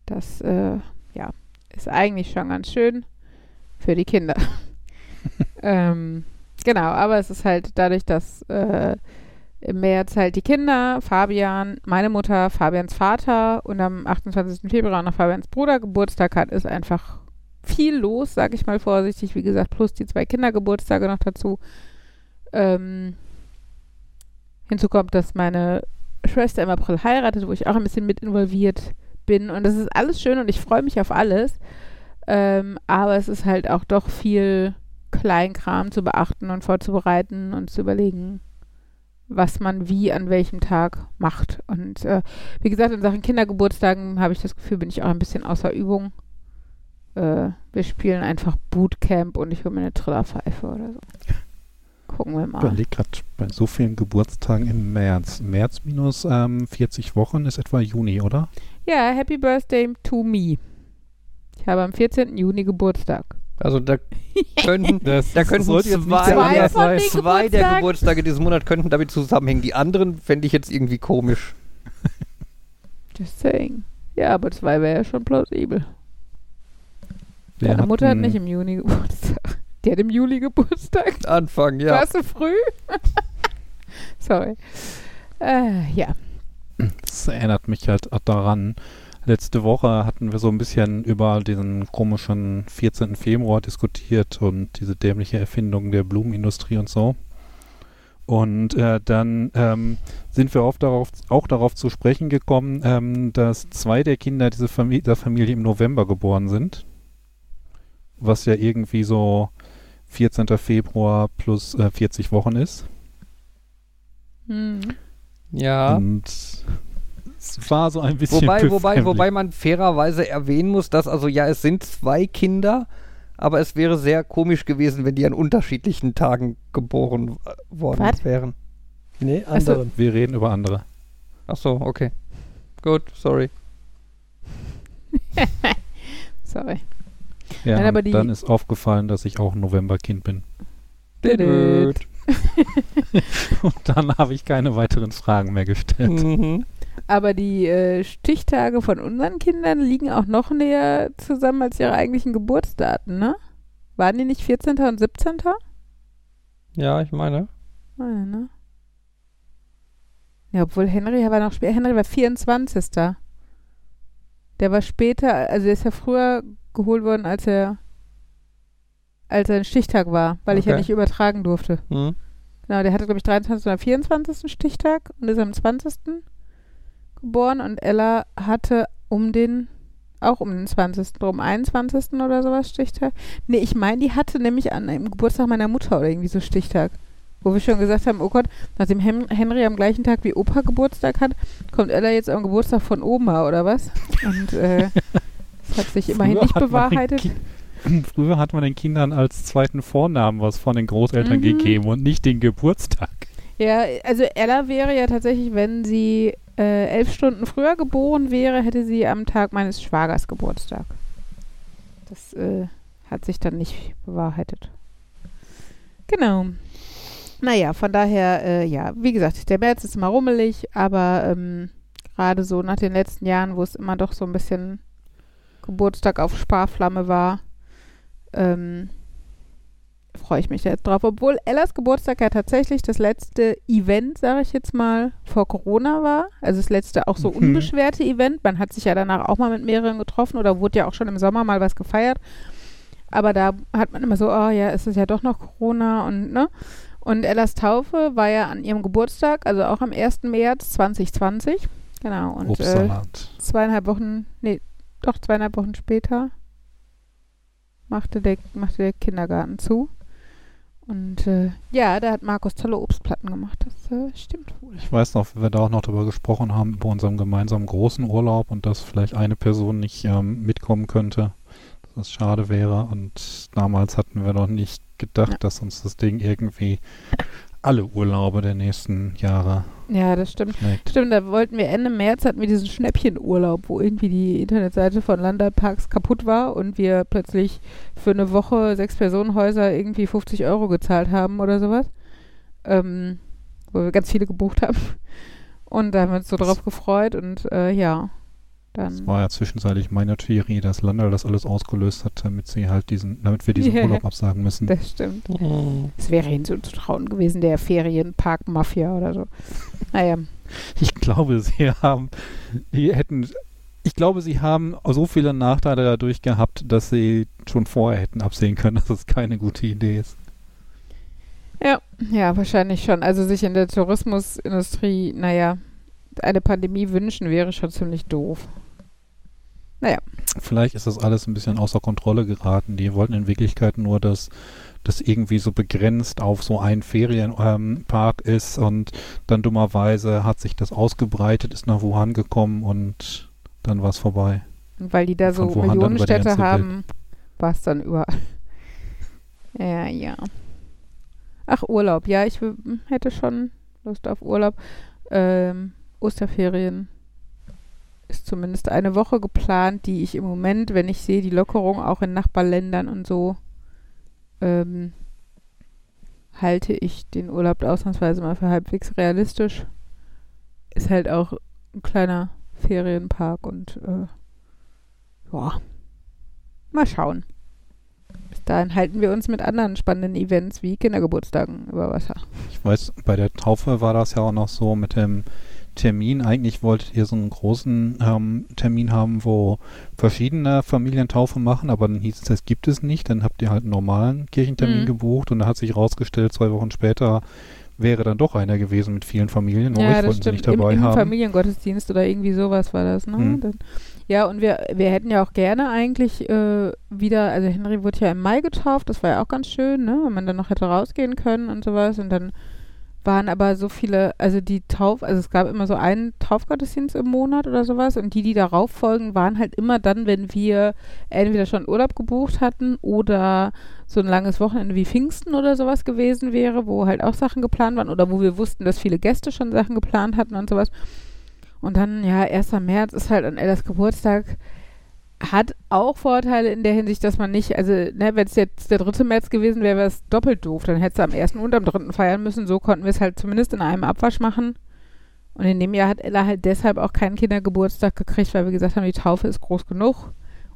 Das, äh, ja, ist eigentlich schon ganz schön für die Kinder. ähm, genau, aber es ist halt dadurch, dass äh, im März halt die Kinder, Fabian, meine Mutter, Fabians Vater und am 28. Februar noch Fabians Bruder Geburtstag hat, ist einfach viel los, sag ich mal vorsichtig. Wie gesagt, plus die zwei Kindergeburtstage noch dazu. Ähm, hinzu kommt, dass meine Schwester im April heiratet, wo ich auch ein bisschen mit involviert bin. Und das ist alles schön und ich freue mich auf alles. Ähm, aber es ist halt auch doch viel Kleinkram zu beachten und vorzubereiten und zu überlegen, was man wie an welchem Tag macht. Und äh, wie gesagt, in Sachen Kindergeburtstagen habe ich das Gefühl, bin ich auch ein bisschen außer Übung. Äh, wir spielen einfach Bootcamp und ich hole mir eine Trillerpfeife oder so. Gucken wir Ich mal. überlege gerade bei so vielen Geburtstagen im März. März minus ähm, 40 Wochen ist etwa Juni, oder? Ja, Happy Birthday to me. Ich habe am 14. Juni Geburtstag. Also da könnten, Das, da könnten nicht zwei, Zwei den zwei der? Geburtstage diesen Monat könnten damit zusammenhängen. Die anderen fände ich jetzt irgendwie komisch. Just saying. Ja, aber zwei wäre ja schon plausibel. Wir Deine Mutter hat nicht im Juni Geburtstag. Die hat im Juli Geburtstag. Anfang, ja. Warst du früh? Sorry. Äh, ja. Das erinnert mich halt auch daran. Letzte Woche hatten wir so ein bisschen über diesen komischen 14. Februar diskutiert und diese dämliche Erfindung der Blumenindustrie und so. Und äh, dann ähm, sind wir oft darauf, auch darauf zu sprechen gekommen, ähm, dass zwei der Kinder diese Famili der Familie im November geboren sind. Was ja irgendwie so 14. Februar plus äh, 40 Wochen ist. Hm. Ja. Und es war so ein bisschen Wobei, wobei, wobei man fairerweise erwähnen muss, dass also ja, es sind zwei Kinder, aber es wäre sehr komisch gewesen, wenn die an unterschiedlichen Tagen geboren äh, worden Was? wären. Nee, Ach so. anderen. Wir reden über andere. Ach so, okay. Gut, sorry. Sorry. Ja, Nein, die- dann ist aufgefallen, dass ich auch ein Novemberkind bin. Und dann habe ich keine weiteren Fragen mehr gestellt. Mhm. Aber die äh, Stichtage von unseren Kindern liegen auch noch näher zusammen als ihre eigentlichen Geburtsdaten, ne? Waren die nicht 14. und 17.? Ja, ich meine. Ah, ja, ne? Ja, obwohl Henry war noch später. Henry war 24. Der war später, also der ist ja früher geholt worden, als er als er ein Stichtag war, weil ich ja Okay. nicht übertragen durfte. Hm. Genau, der hatte, glaube ich, 23. oder 24. Stichtag und ist am 20. geboren und Ella hatte um den, auch um den 20. um 21. oder sowas Stichtag. Nee, ich meine, die hatte nämlich an einem Geburtstag meiner Mutter oder irgendwie so Stichtag. Wo wir schon gesagt haben, oh Gott, nachdem Hen Henry am gleichen Tag wie Opa Geburtstag hat, kommt Ella jetzt am Geburtstag von Oma oder was? Und äh, das hat sich immerhin Früher nicht bewahrheitet. Früher hat man den Kindern als zweiten Vornamen was von den Großeltern Mhm. gegeben und nicht den Geburtstag. Ja, also Ella wäre ja tatsächlich, wenn sie äh, elf Stunden früher geboren wäre, hätte sie am Tag meines Schwagers Geburtstag. Das äh, hat sich dann nicht bewahrheitet. Genau. Naja, von daher, äh, ja, wie gesagt, der März ist immer rummelig, aber ähm, gerade so nach den letzten Jahren, wo es immer doch so ein bisschen Geburtstag auf Sparflamme war, ähm, freue ich mich jetzt drauf. Obwohl Ellas Geburtstag ja tatsächlich das letzte Event, sage ich jetzt mal, vor Corona war. Also das letzte auch so Mhm. unbeschwerte Event. Man hat sich ja danach auch mal mit mehreren getroffen oder wurde ja auch schon im Sommer mal was gefeiert. Aber da hat man immer so, oh ja, ist es ja doch noch Corona und ne? Und Ellas Taufe war ja an ihrem Geburtstag, also auch am 1. März 2020. Genau. Und äh, zweieinhalb Wochen, nee, doch zweieinhalb Wochen später machte der, machte der Kindergarten zu. Und äh, ja, da hat Markus tolle Obstplatten gemacht. Das äh, stimmt wohl. Ich weiß noch, wir da auch noch drüber gesprochen haben, über unseren gemeinsamen großen Urlaub und dass vielleicht eine Person nicht ähm, mitkommen könnte. Dass das schade wäre. Und damals hatten wir noch nicht gedacht, Ja. dass uns das Ding irgendwie alle Urlaube der nächsten Jahre Ja, das stimmt. schlägt. Stimmt, da wollten wir Ende März hatten wir diesen Schnäppchenurlaub, wo irgendwie die Internetseite von Landalparks kaputt war und wir plötzlich für eine Woche sechs Personenhäuser irgendwie 50 Euro gezahlt haben oder sowas. Ähm, wo wir ganz viele gebucht haben. Und da haben wir uns so drauf gefreut und äh, ja, Das dann. war ja zwischenzeitlich meine Theorie, dass Landal das alles ausgelöst hat, damit sie halt diesen, damit wir diesen. Urlaub absagen müssen. Das stimmt. Es wäre ihnen zuzutrauen gewesen, der Ferienpark-Mafia oder so. Naja, Ich glaube, sie haben, die hätten, ich glaube, sie haben so viele Nachteile dadurch gehabt, dass sie schon vorher hätten absehen können, dass es keine gute Idee ist. ja, ja, wahrscheinlich schon. Also sich in der Tourismusindustrie, naja, eine Pandemie wünschen wäre schon ziemlich doof. Vielleicht ist das alles ein bisschen außer Kontrolle geraten. Die wollten in Wirklichkeit nur, dass das irgendwie so begrenzt auf so einen Ferienpark ähm, ist und dann dummerweise hat sich das ausgebreitet, ist nach Wuhan gekommen und dann war es vorbei. Weil die da so Millionenstädte haben, war es dann überall. Ja, ja. Ach, Urlaub. Ja, ich hätte schon Lust auf Urlaub. Ähm, Osterferien ist zumindest eine Woche geplant, die ich im Moment, wenn ich sehe, die Lockerung auch in Nachbarländern und so, ähm, halte ich den Urlaub ausnahmsweise mal für halbwegs realistisch. Ist halt auch ein kleiner Ferienpark und äh, ja, mal schauen. Bis dahin halten wir uns mit anderen spannenden Events wie Kindergeburtstagen über Wasser. Ich weiß, bei der Taufe war das ja auch noch so mit dem Termin. Eigentlich wolltet ihr so einen großen ähm, Termin haben, wo verschiedene Familien Taufe machen, aber dann hieß es, das gibt es nicht. Dann habt ihr halt einen normalen Kirchentermin Mhm. gebucht und da hat sich rausgestellt, zwei Wochen später wäre dann doch einer gewesen mit vielen Familien. Oh, ich wollten sie nicht Im, dabei Im haben. Familiengottesdienst oder irgendwie sowas war das, ne? Mhm. Dann, ja, und wir, wir hätten ja auch gerne eigentlich äh, wieder, also Henry wurde ja im Mai getauft, das war ja auch ganz schön, ne? Wenn man dann noch hätte rausgehen können und sowas. Und dann waren aber so viele, also die Tauf, also es gab immer so einen Taufgottesdienst im Monat oder sowas und die, die darauf folgen, waren halt immer dann, wenn wir entweder schon Urlaub gebucht hatten oder so ein langes Wochenende wie Pfingsten oder sowas gewesen wäre, wo halt auch Sachen geplant waren oder wo wir wussten, dass viele Gäste schon Sachen geplant hatten und sowas. Und dann, ja, 1. März ist halt an Ellas Geburtstag. Hat auch Vorteile in der Hinsicht, dass man nicht, also, ne, wenn es jetzt der 3. März gewesen wäre, wäre es doppelt doof. Dann hättest du am 1. und am 3. feiern müssen. So konnten wir es halt zumindest in einem Abwasch machen. Und in dem Jahr hat Ella halt deshalb auch keinen Kindergeburtstag gekriegt, weil wir gesagt haben, die Taufe ist groß genug.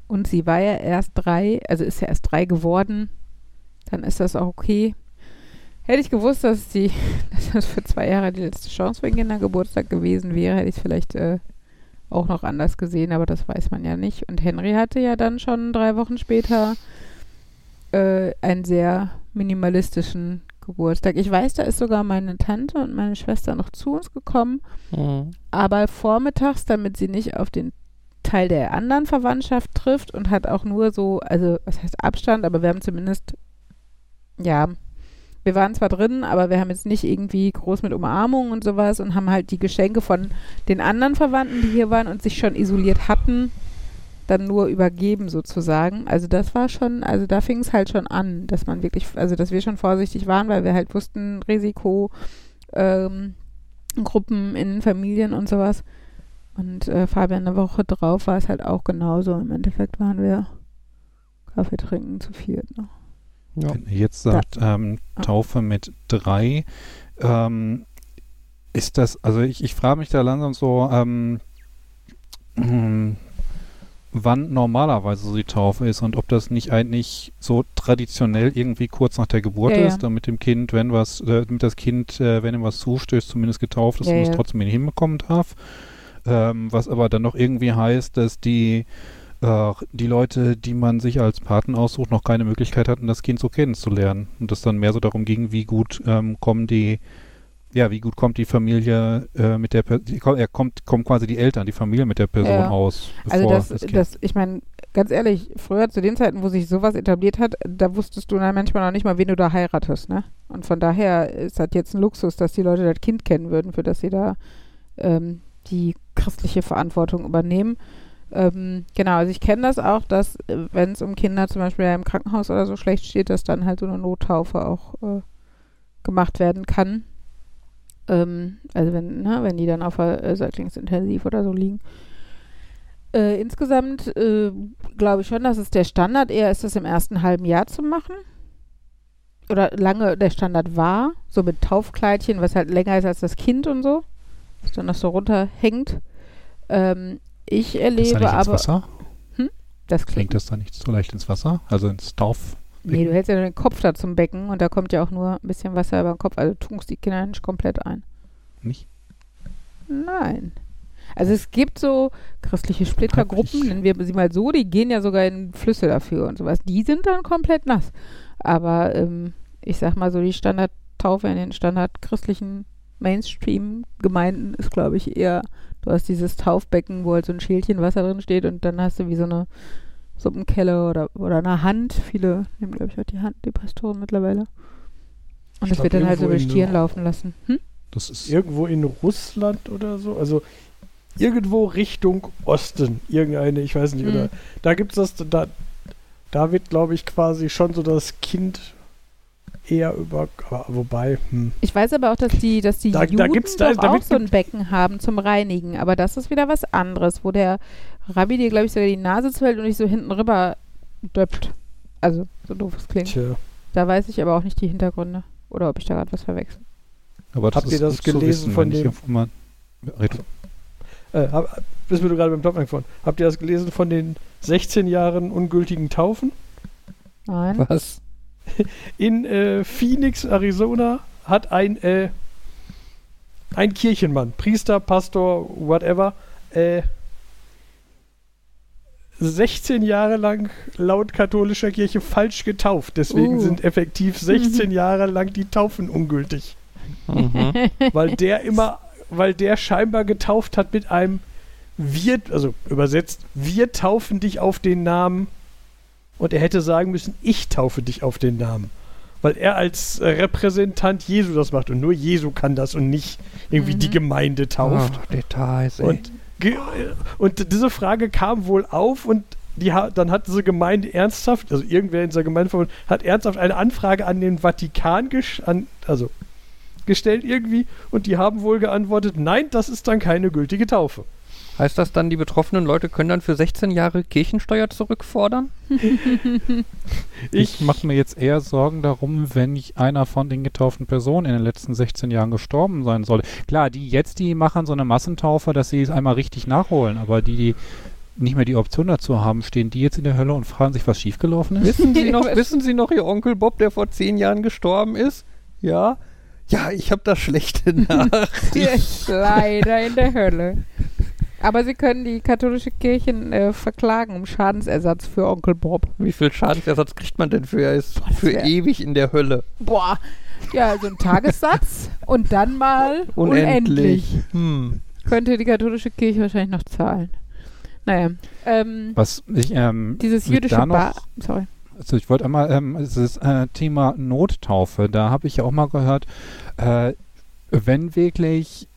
Und sie war ja erst drei, also ist ja erst drei geworden. Dann ist das auch okay. Hätte ich gewusst, dass, die, dass das für zwei Jahre die letzte Chance für den Kindergeburtstag gewesen wäre, hätte ich es vielleicht äh, auch noch anders gesehen, aber das weiß man ja nicht. Und Henry hatte ja dann schon drei Wochen später äh, einen sehr minimalistischen Geburtstag. Ich weiß, da ist sogar meine Tante und meine Schwester noch zu uns gekommen, Mhm. aber vormittags, damit sie nicht auf den Teil der anderen Verwandtschaft trifft und hat auch nur so, also was heißt Abstand, aber wir haben zumindest, ja, wir waren zwar drin, aber wir haben jetzt nicht irgendwie groß mit Umarmung und sowas und haben halt die Geschenke von den anderen Verwandten, die hier waren und sich schon isoliert hatten, dann nur übergeben sozusagen. Also das war schon, also da fing es halt schon an, dass man wirklich, also dass wir schon vorsichtig waren, weil wir halt wussten, Risiko, ähm, Gruppen in Familien und sowas. Und äh, Fabian eine Woche drauf war es halt auch genauso. Im Endeffekt waren wir Kaffee trinken zu viert. Ne? Ja. Jetzt sagt, ähm, Ah. Taufe mit drei, ähm, ist das, also ich, ich frage mich da langsam so, ähm, hm, wann normalerweise so die Taufe ist und ob das nicht eigentlich so traditionell irgendwie kurz nach der Geburt Ja, ja. ist, damit dem Kind, wenn was, äh, damit das Kind, äh, wenn ihm was zustößt, zumindest getauft ist Ja, und es ja. trotzdem hinbekommen darf. Ähm, was aber dann noch irgendwie heißt, dass die äh, die Leute, die man sich als Paten aussucht, noch keine Möglichkeit hatten, das Kind so kennenzulernen. Und das dann mehr so darum ging, wie gut ähm, kommen die, ja, wie gut kommt die Familie äh, mit der, Per- die, ko- er kommt, kommen quasi die Eltern, die Familie mit der Person Ja. aus. Also das, Kind- das, ich meine, ganz ehrlich, früher zu den Zeiten, wo sich sowas etabliert hat, da wusstest du dann manchmal noch nicht mal, wen du da heiratest, ne? Und von daher ist das jetzt ein Luxus, dass die Leute das Kind kennen würden, für das sie da ähm, die christliche Verantwortung übernehmen. Ähm, genau, also ich kenne das auch, dass äh, wenn es um Kinder zum Beispiel im Krankenhaus oder so schlecht steht, dass dann halt so eine Nottaufe auch äh, gemacht werden kann. Ähm, also wenn, ne, wenn die dann auf der äh, Säuglingsintensiv oder so liegen. Äh, insgesamt äh, glaube ich schon, dass es der Standard eher ist, das im ersten halben Jahr zu machen. Oder lange der Standard war, so mit Taufkleidchen, was halt länger ist als das Kind und so, was dann noch so runterhängt. Ähm, Ich erlebe da nicht ins aber. Wasser? Das klingt. Klingt das da nicht so leicht ins Wasser? Also ins Tauf? Nee, du hältst ja nur den Kopf da zum Becken und da kommt ja auch nur ein bisschen Wasser über den Kopf. Also tunkst die Kinder nicht komplett ein. Nicht? Nein. Also es gibt so christliche Splittergruppen, nennen wir sie mal so, die gehen ja sogar in Flüsse dafür und sowas. Die sind dann komplett nass. Aber ähm, ich sag mal so, die Standardtaufe in den standardchristlichen Mainstream-Gemeinden ist, glaube ich, eher, du hast dieses Taufbecken, wo halt so ein Schälchen Wasser drin steht und dann hast du wie so eine Suppenkelle oder, oder eine Hand. Viele nehmen, glaube ich, auch die Hand, die Pastoren mittlerweile. Und Ich das wird dann halt so in Tieren Nor- laufen lassen. Hm? Das ist. Irgendwo in Russland oder so. Also irgendwo Richtung Osten. Irgendeine, ich weiß nicht. Mhm. Oder da gibt es das, da, da wird, glaube ich, quasi schon so das Kind eher über. Aber wobei, hm. Ich weiß aber auch, dass die, dass die Da- da Juden gibt's- da- doch da auch so ein Becken haben zum Reinigen. Aber das ist wieder was anderes, wo der Rabbi dir, glaube ich, sogar die Nase zuhält und dich so hinten rüber döppt. Also, so doof es klingt. Tja. Da weiß ich aber auch nicht die Hintergründe. Oder ob ich da gerade was verwechsel. aber das Habt ihr ist das gelesen wissen, von dem- mal- Äh, hab, bist du gerade beim Topf angefangen. Habt ihr das gelesen von den 16 Jahren ungültigen Taufen? Nein. Was? In äh, Phoenix, Arizona, hat ein, äh, ein Kirchenmann, Priester, Pastor, whatever, äh, 16 Jahre lang laut katholischer Kirche falsch getauft. Deswegen Uh. sind effektiv 16 Jahre lang die Taufen ungültig. Mhm. Weil der immer, weil der scheinbar getauft hat mit einem wir, also übersetzt, wir taufen dich auf den Namen und er hätte sagen müssen, ich taufe dich auf den Namen. Weil er als äh, Repräsentant Jesu das macht und nur Jesu kann das und nicht irgendwie Mhm. die Gemeinde tauft. Ach, Details, ey. Und, ge- und diese Frage kam wohl auf und die ha dann hat diese Gemeinde ernsthaft, also irgendwer in dieser Gemeinde hat ernsthaft eine Anfrage an den Vatikan gesch an, also gestellt irgendwie und die haben wohl geantwortet, nein, das ist dann keine gültige Taufe. Heißt das dann, die betroffenen Leute können dann für 16 Jahre Kirchensteuer zurückfordern? Ich mache mir jetzt eher Sorgen darum, wenn ich einer von den getauften Personen in den letzten 16 Jahren gestorben sein soll. Klar, die jetzt, die machen so eine Massentaufe, dass sie es einmal richtig nachholen, aber die, die nicht mehr die Option dazu haben, stehen die jetzt in der Hölle und fragen sich, was schiefgelaufen ist? Wissen Sie noch, wissen Sie noch Ihr Onkel Bob, der vor 10 Jahren gestorben ist? Ja? Ja, ich habe das schlechte Der Nachricht. ist leider in der Hölle. Aber sie können die katholische Kirche äh, verklagen um Schadensersatz für Onkel Bob. Wie viel Schadensersatz kriegt man denn für? Er ist Boah, für wär- ewig in der Hölle. Boah. Ja, so ein Tagessatz und dann mal unendlich. Hm. Könnte die katholische Kirche wahrscheinlich noch zahlen. Naja. Ähm, Was ich, ähm, dieses jüdische noch- Bar. Sorry. Also ich wollte einmal, ähm, dieses äh, Thema Nottaufe, da habe ich ja auch mal gehört, äh, wenn wirklich,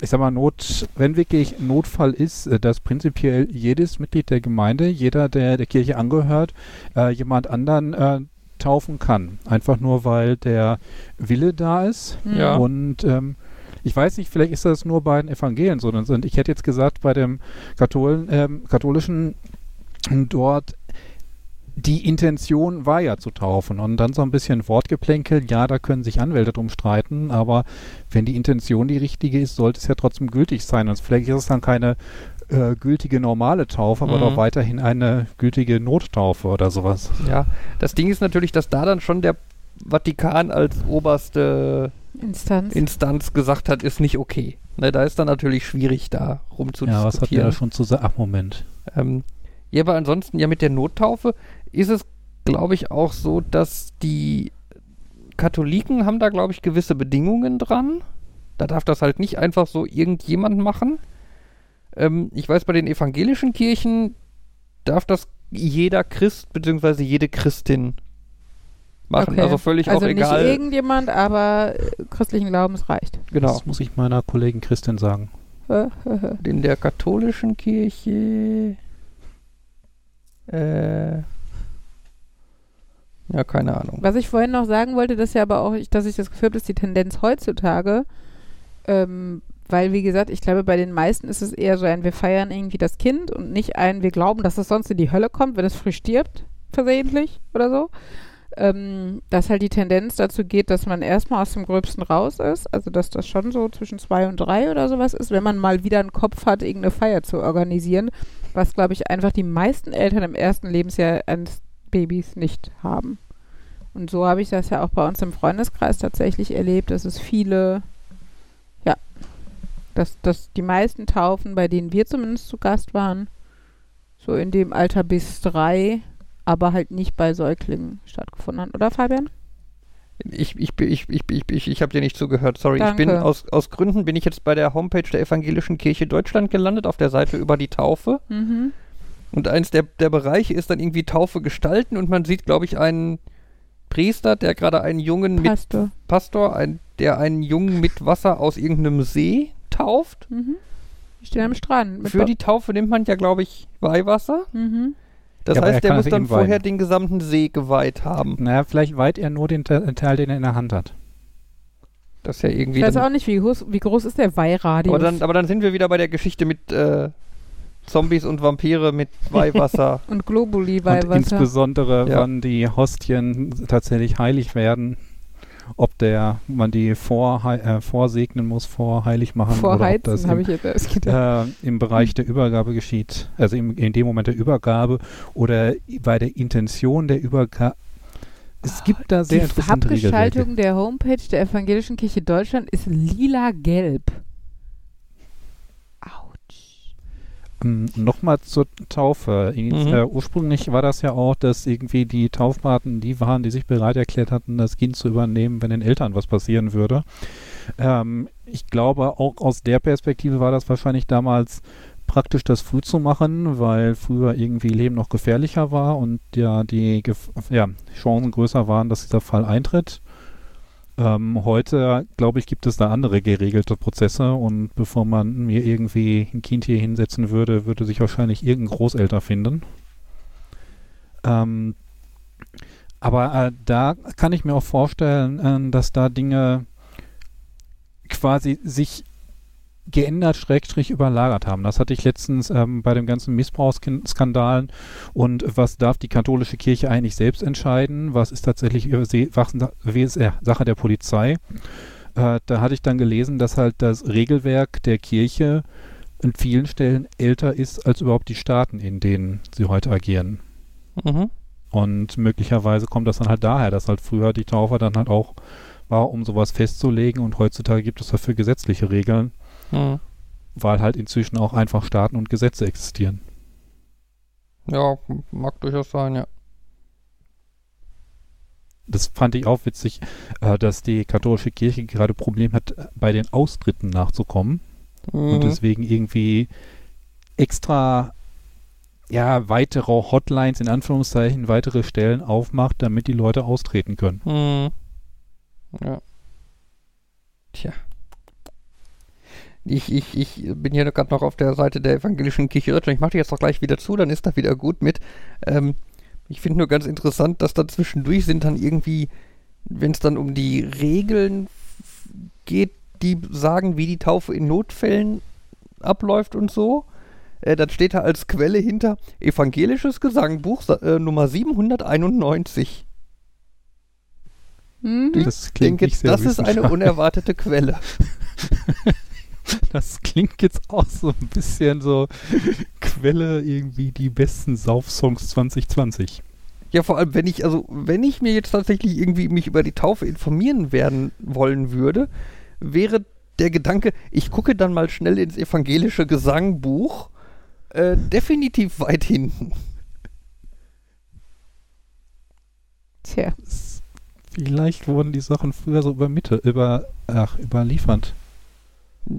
ich sag mal, Not, wenn wirklich Notfall ist, äh, dass prinzipiell jedes Mitglied der Gemeinde, jeder, der der Kirche angehört, äh, jemand anderen äh, taufen kann. Einfach nur, weil der Wille da ist. Hm. Ja. Und ähm, ich weiß nicht, vielleicht ist das nur bei den Evangelien so. Und ich hätte jetzt gesagt, bei dem Katholen, ähm, katholischen dort die Intention war ja zu taufen und dann so ein bisschen Wortgeplänkel, ja, da können sich Anwälte drum streiten, aber wenn die Intention die richtige ist, sollte es ja trotzdem gültig sein und vielleicht ist es dann keine äh, gültige normale Taufe, aber Mhm. doch weiterhin eine gültige Nottaufe oder sowas. Ja, das Ding ist natürlich, dass da dann schon der Vatikan als oberste Instanz. Instanz gesagt hat, ist nicht okay. Ne, da ist dann natürlich schwierig, da rumzudiskutieren. Ja, was hat der da schon zu sagen? Ach, Moment. Ähm, ja, aber ansonsten, ja, mit der Nottaufe ist es, glaube ich, auch so, dass die Katholiken haben da, glaube ich, gewisse Bedingungen dran. Da darf das halt nicht einfach so irgendjemand machen. Ähm, ich weiß, bei den evangelischen Kirchen darf das jeder Christ bzw. jede Christin machen. Okay. Also völlig also auch egal. nicht irgendjemand, aber äh, christlichen Glaubens reicht. Genau. Das muss ich meiner Kollegin Christin sagen. In der katholischen Kirche. Äh. Ja, keine Ahnung. Was ich vorhin noch sagen wollte, dass ja aber auch, ich- dass ich das Gefühl habe, dass die Tendenz heutzutage, ähm, weil wie gesagt, ich glaube, bei den meisten ist es eher so ein, wir feiern irgendwie das Kind und nicht ein, wir glauben, dass es sonst in die Hölle kommt, wenn es früh stirbt, versehentlich oder so. ähm, dass halt die Tendenz dazu geht, dass man erstmal aus dem Gröbsten raus ist, also dass das schon so zwischen zwei und drei oder sowas ist, wenn man mal wieder einen Kopf hat, irgendeine Feier zu organisieren, was glaube ich einfach die meisten Eltern im ersten Lebensjahr eines Babys nicht haben. Und so habe ich das ja auch bei uns im Freundeskreis tatsächlich erlebt, dass es viele, ja, dass, dass die meisten Taufen, bei denen wir zumindest zu Gast waren, so in dem Alter bis drei, aber halt nicht bei Säuglingen stattgefunden hat, oder Fabian? Ich, ich, ich, ich, ich, ich, ich habe dir nicht zugehört, sorry. Danke. Ich bin aus, aus Gründen bin ich jetzt bei der Homepage der Evangelischen Kirche Deutschland gelandet, auf der Seite über die Taufe. Mhm. Und eins der, der Bereiche ist dann irgendwie Taufe gestalten und man sieht, glaube ich, einen Priester, der gerade einen Jungen mit Pastor. Pastor, ein, der einen Jungen mit Wasser aus irgendeinem See tauft. Mhm. Die stehen am Strand. Für Ba- die Taufe nimmt man ja, glaube ich, Weihwasser. Mhm. Das Ja, er heißt, der muss dann vorher den gesamten See geweiht haben. Naja, vielleicht weiht er nur den Te Teil, den er in der Hand hat. Das ist ja irgendwie. Ich weiß auch nicht, wie groß, wie groß ist der Weihradius? aber, dann, aber dann sind wir wieder bei der Geschichte mit äh, Zombies und Vampire mit Weihwasser. und Globuli Und Weihwasser. insbesondere, Ja. wann die Hostien tatsächlich heilig werden, ob der man die vor, äh, vorsegnen muss, vorheilig machen oder ob das Vorheizen habe im, ich jetzt erst gedacht. äh, im Bereich der Übergabe geschieht, also im, in dem Moment der Übergabe oder bei der Intention der Übergabe. Es gibt da sehr die interessante. Farbgestaltung der Homepage der Evangelischen Kirche Deutschland ist lila-gelb. Autsch. Ähm, Nochmal zur Taufe. Mhm. äh, ursprünglich war das ja auch, dass irgendwie die Taufpaten die waren, die sich bereit erklärt hatten, das Kind zu übernehmen, wenn den Eltern was passieren würde. Ähm, ich glaube, auch aus der Perspektive war das wahrscheinlich damals praktisch, das früh zu machen, weil früher irgendwie Leben noch gefährlicher war und ja die Gef ja, Chancen größer waren, dass dieser Fall eintritt. Ähm, heute, glaube ich, gibt es da andere geregelte Prozesse und bevor man mir irgendwie ein Kind hier hinsetzen würde, würde sich wahrscheinlich irgendein Großelter finden. Ähm, aber äh, da kann ich mir auch vorstellen, äh, dass da Dinge quasi sich geändert, schrägstrich überlagert haben. Das hatte ich letztens ähm, bei dem ganzen Missbrauchsskandalen und was darf die katholische Kirche eigentlich selbst entscheiden? Was ist tatsächlich Sache der Polizei? Äh, da hatte ich dann gelesen, dass halt das Regelwerk der Kirche an vielen Stellen älter ist als überhaupt die Staaten, in denen sie heute agieren. mhm. Und möglicherweise kommt das dann halt daher, dass halt früher die Taufe dann halt auch war, um sowas festzulegen und heutzutage gibt es dafür gesetzliche Regeln, Mhm. weil halt inzwischen auch einfach Staaten und Gesetze existieren. Ja, mag durchaus sein, ja. Das fand ich auch witzig, äh, dass die katholische Kirche gerade Probleme hat, äh, bei den Austritten nachzukommen und Mhm. deswegen irgendwie extra ja, weitere Hotlines in Anführungszeichen, weitere Stellen aufmacht, damit die Leute austreten können. Mhm. Ja. Tja. Ich, ich, ich bin hier gerade noch auf der Seite der evangelischen Kirche Deutschland. Ich mache die jetzt doch gleich wieder zu, dann ist da wieder gut mit. Ähm, ich finde nur ganz interessant, dass da zwischendurch sind dann irgendwie, wenn es dann um die Regeln geht, die sagen, wie die Taufe in Notfällen abläuft und so. Äh, dann steht da als Quelle hinter Evangelisches Gesangbuch Sa- äh, Nummer 791. Mhm. Das Ich klingt denke, nicht sehr das ist eine unerwartete Quelle. Das klingt jetzt auch so ein bisschen so Quelle irgendwie die besten Saufsongs 2020. Ja, vor allem, wenn ich, also, wenn ich mir jetzt tatsächlich irgendwie mich über die Taufe informieren werden wollen würde, wäre der Gedanke, ich gucke dann mal schnell ins evangelische Gesangbuch, äh, definitiv weit hinten. Tja. Vielleicht wurden die Sachen früher so über Mitte, über, ach, überliefert.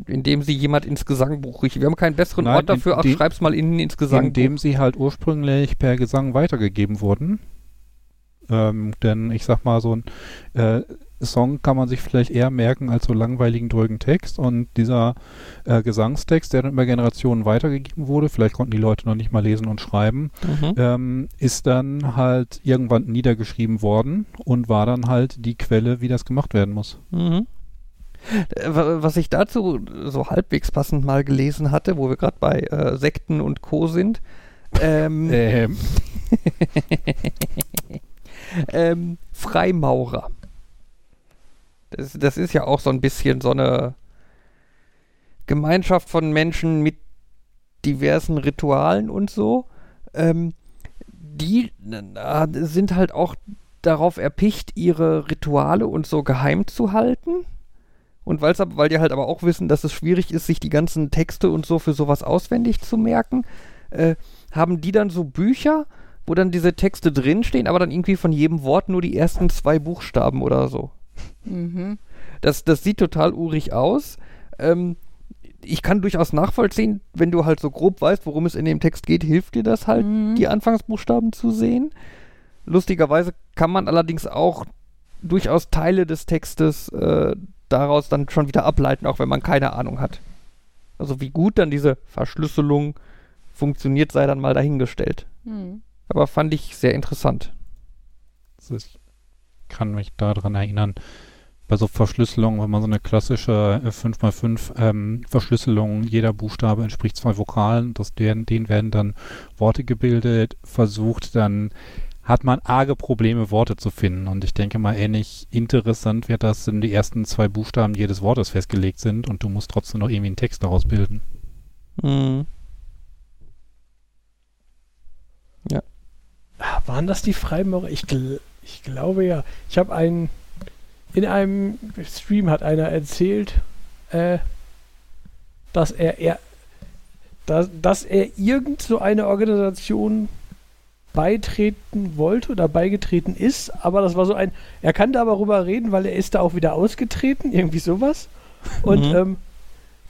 Indem sie jemand ins Gesangbuch riecht. Wir haben keinen besseren Nein, Ort dafür, ach, schreib's mal innen ins Gesangbuch. Indem sie halt ursprünglich per Gesang weitergegeben wurden. Ähm, denn ich sag mal, so ein äh, Song kann man sich vielleicht eher merken als so langweiligen, drögen Text. Und dieser äh, Gesangstext, der dann über Generationen weitergegeben wurde, vielleicht konnten die Leute noch nicht mal lesen und schreiben, Mhm. ähm, ist dann halt irgendwann niedergeschrieben worden und war dann halt die Quelle, wie das gemacht werden muss. Mhm. Äh, wa- Was ich dazu so halbwegs passend mal gelesen hatte, wo wir gerade bei äh, Sekten und Co. sind, ähm, Ähm, ähm, Freimaurer. Das, das ist ja auch so ein bisschen so eine Gemeinschaft von Menschen mit diversen Ritualen und so. Ähm, die äh, sind halt auch darauf erpicht, ihre Rituale und so geheim zu halten. Und weil's, weil die halt aber auch wissen, dass es schwierig ist, sich die ganzen Texte und so für sowas auswendig zu merken, äh, haben die dann so Bücher, wo dann diese Texte drinstehen, aber dann irgendwie von jedem Wort nur die ersten zwei Buchstaben oder so. Mhm. Das, das sieht total urig aus. Ähm, ich kann durchaus nachvollziehen, wenn du halt so grob weißt, worum es in dem Text geht, hilft dir das halt, Mhm. die Anfangsbuchstaben zu sehen. Lustigerweise kann man allerdings auch durchaus Teile des Textes äh, daraus dann schon wieder ableiten, auch wenn man keine Ahnung hat. Also wie gut dann diese Verschlüsselung funktioniert, sei dann mal dahingestellt. Mhm. Aber fand ich sehr interessant. Ich kann mich daran erinnern, bei so Verschlüsselung, wenn man so eine klassische äh, 5x5 ähm, Verschlüsselung, jeder Buchstabe entspricht zwei Vokalen, das, denen, denen werden dann Worte gebildet, versucht, dann hat man arge Probleme, Worte zu finden. Und ich denke mal, ähnlich interessant wird das, wenn die ersten zwei Buchstaben jedes Wortes festgelegt sind und du musst trotzdem noch irgendwie einen Text daraus bilden. Mhm. Ah, Waren das die Freimaurer? Ich, gl ich glaube ja. Ich habe einen. In einem Stream hat einer erzählt, äh, dass er, er dass, dass er irgend so eine Organisation beitreten wollte oder beigetreten ist, aber das war so ein, er kann da darüber reden, weil er ist da auch wieder ausgetreten, irgendwie sowas. Und Mhm. ähm,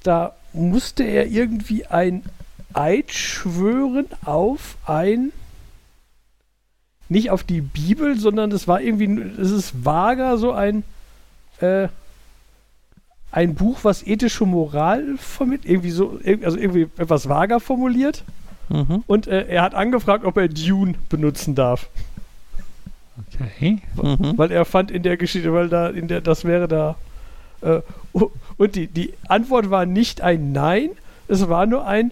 da musste er irgendwie ein Eid schwören auf ein nicht auf die Bibel, sondern es war irgendwie, es ist vager so ein äh, ein Buch, was ethische Moral vermittelt, irgendwie so, also irgendwie etwas vager formuliert. Mhm. Und äh, er hat angefragt, ob er Dune benutzen darf, Okay. Mhm. weil er fand in der Geschichte, weil da in der, das wäre da. Äh, und die, die Antwort war nicht ein Nein, es war nur ein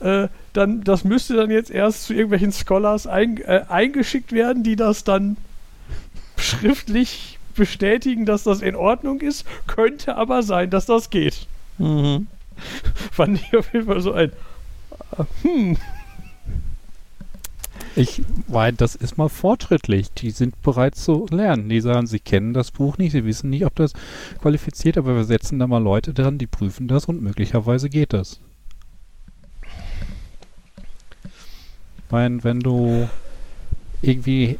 äh, dann, das müsste dann jetzt erst zu irgendwelchen Scholars ein, äh, eingeschickt werden, die das dann schriftlich bestätigen, dass das in Ordnung ist. Könnte aber sein, dass das geht. Mhm. Fand ich auf jeden Fall so ein. Hm. Ich, weil das ist mal fortschrittlich. Die sind bereit zu lernen. Die sagen, sie kennen das Buch nicht, sie wissen nicht, ob das qualifiziert, aber wir setzen da mal Leute dran, die prüfen das und möglicherweise geht das. Ich meine, wenn du irgendwie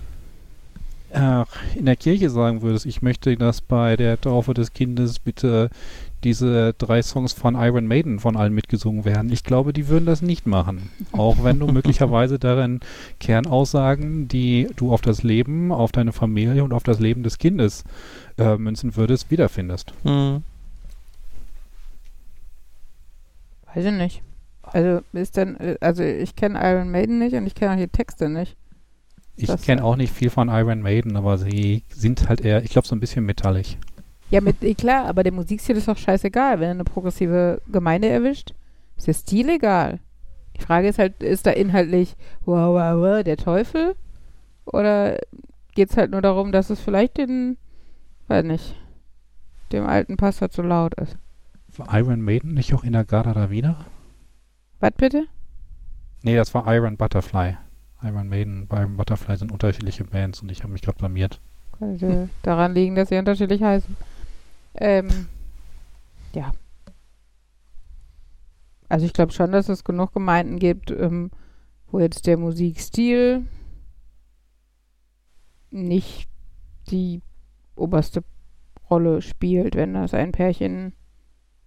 äh, in der Kirche sagen würdest, ich möchte, dass bei der Taufe des Kindes bitte diese drei Songs von Iron Maiden von allen mitgesungen werden. Ich glaube, die würden das nicht machen. Auch wenn du möglicherweise darin Kernaussagen, die du auf das Leben, auf deine Familie und auf das Leben des Kindes äh, münzen würdest, wiederfindest. Mhm. Weiß ich nicht. Also ist denn, äh, also ich kenne Iron Maiden nicht und ich kenne auch die Texte nicht. Ich kenne auch nicht viel von Iron Maiden, aber sie sind halt eher, ich glaube, so ein bisschen metallig. Ja, mit, eh, klar, aber der Musikstil ist doch scheißegal. Wenn er eine progressive Gemeinde erwischt, ist der Stil egal. Die Frage ist halt, ist da inhaltlich wow, wow, wow, der Teufel? Oder geht es halt nur darum, dass es vielleicht den, weiß nicht, dem alten Pastor zu laut ist? War Iron Maiden nicht auch in der Garda Davida? Was bitte? Nee, das war Iron Butterfly. Iron Maiden und Iron Butterfly sind unterschiedliche Bands und ich habe mich gerade blamiert. Könnte daran liegen, dass sie unterschiedlich heißen. Ähm, ja. Also ich glaube schon, dass es genug Gemeinden gibt, ähm, wo jetzt der Musikstil nicht die oberste Rolle spielt, wenn das ein Pärchen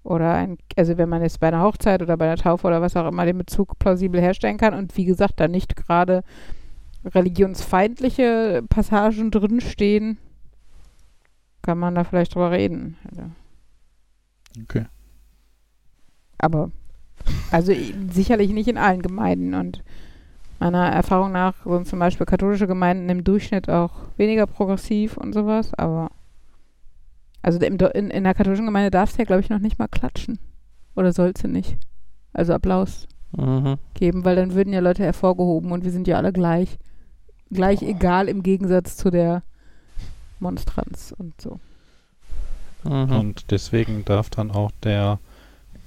oder ein, also wenn man jetzt bei einer Hochzeit oder bei einer Taufe oder was auch immer den Bezug plausibel herstellen kann und wie gesagt, da nicht gerade religionsfeindliche Passagen drinstehen, kann man da vielleicht drüber reden. Also, Okay. aber, also sicherlich nicht in allen Gemeinden und meiner Erfahrung nach sind zum Beispiel katholische Gemeinden im Durchschnitt auch weniger progressiv und sowas, aber also Do- in, in der katholischen Gemeinde darfst du ja, glaube ich, noch nicht mal klatschen. Oder sollst du nicht. Also Applaus Mhm. geben, weil dann würden ja Leute hervorgehoben und wir sind ja alle gleich. gleich egal im Gegensatz zu der Monstranz und so. Mhm. Und deswegen darf dann auch der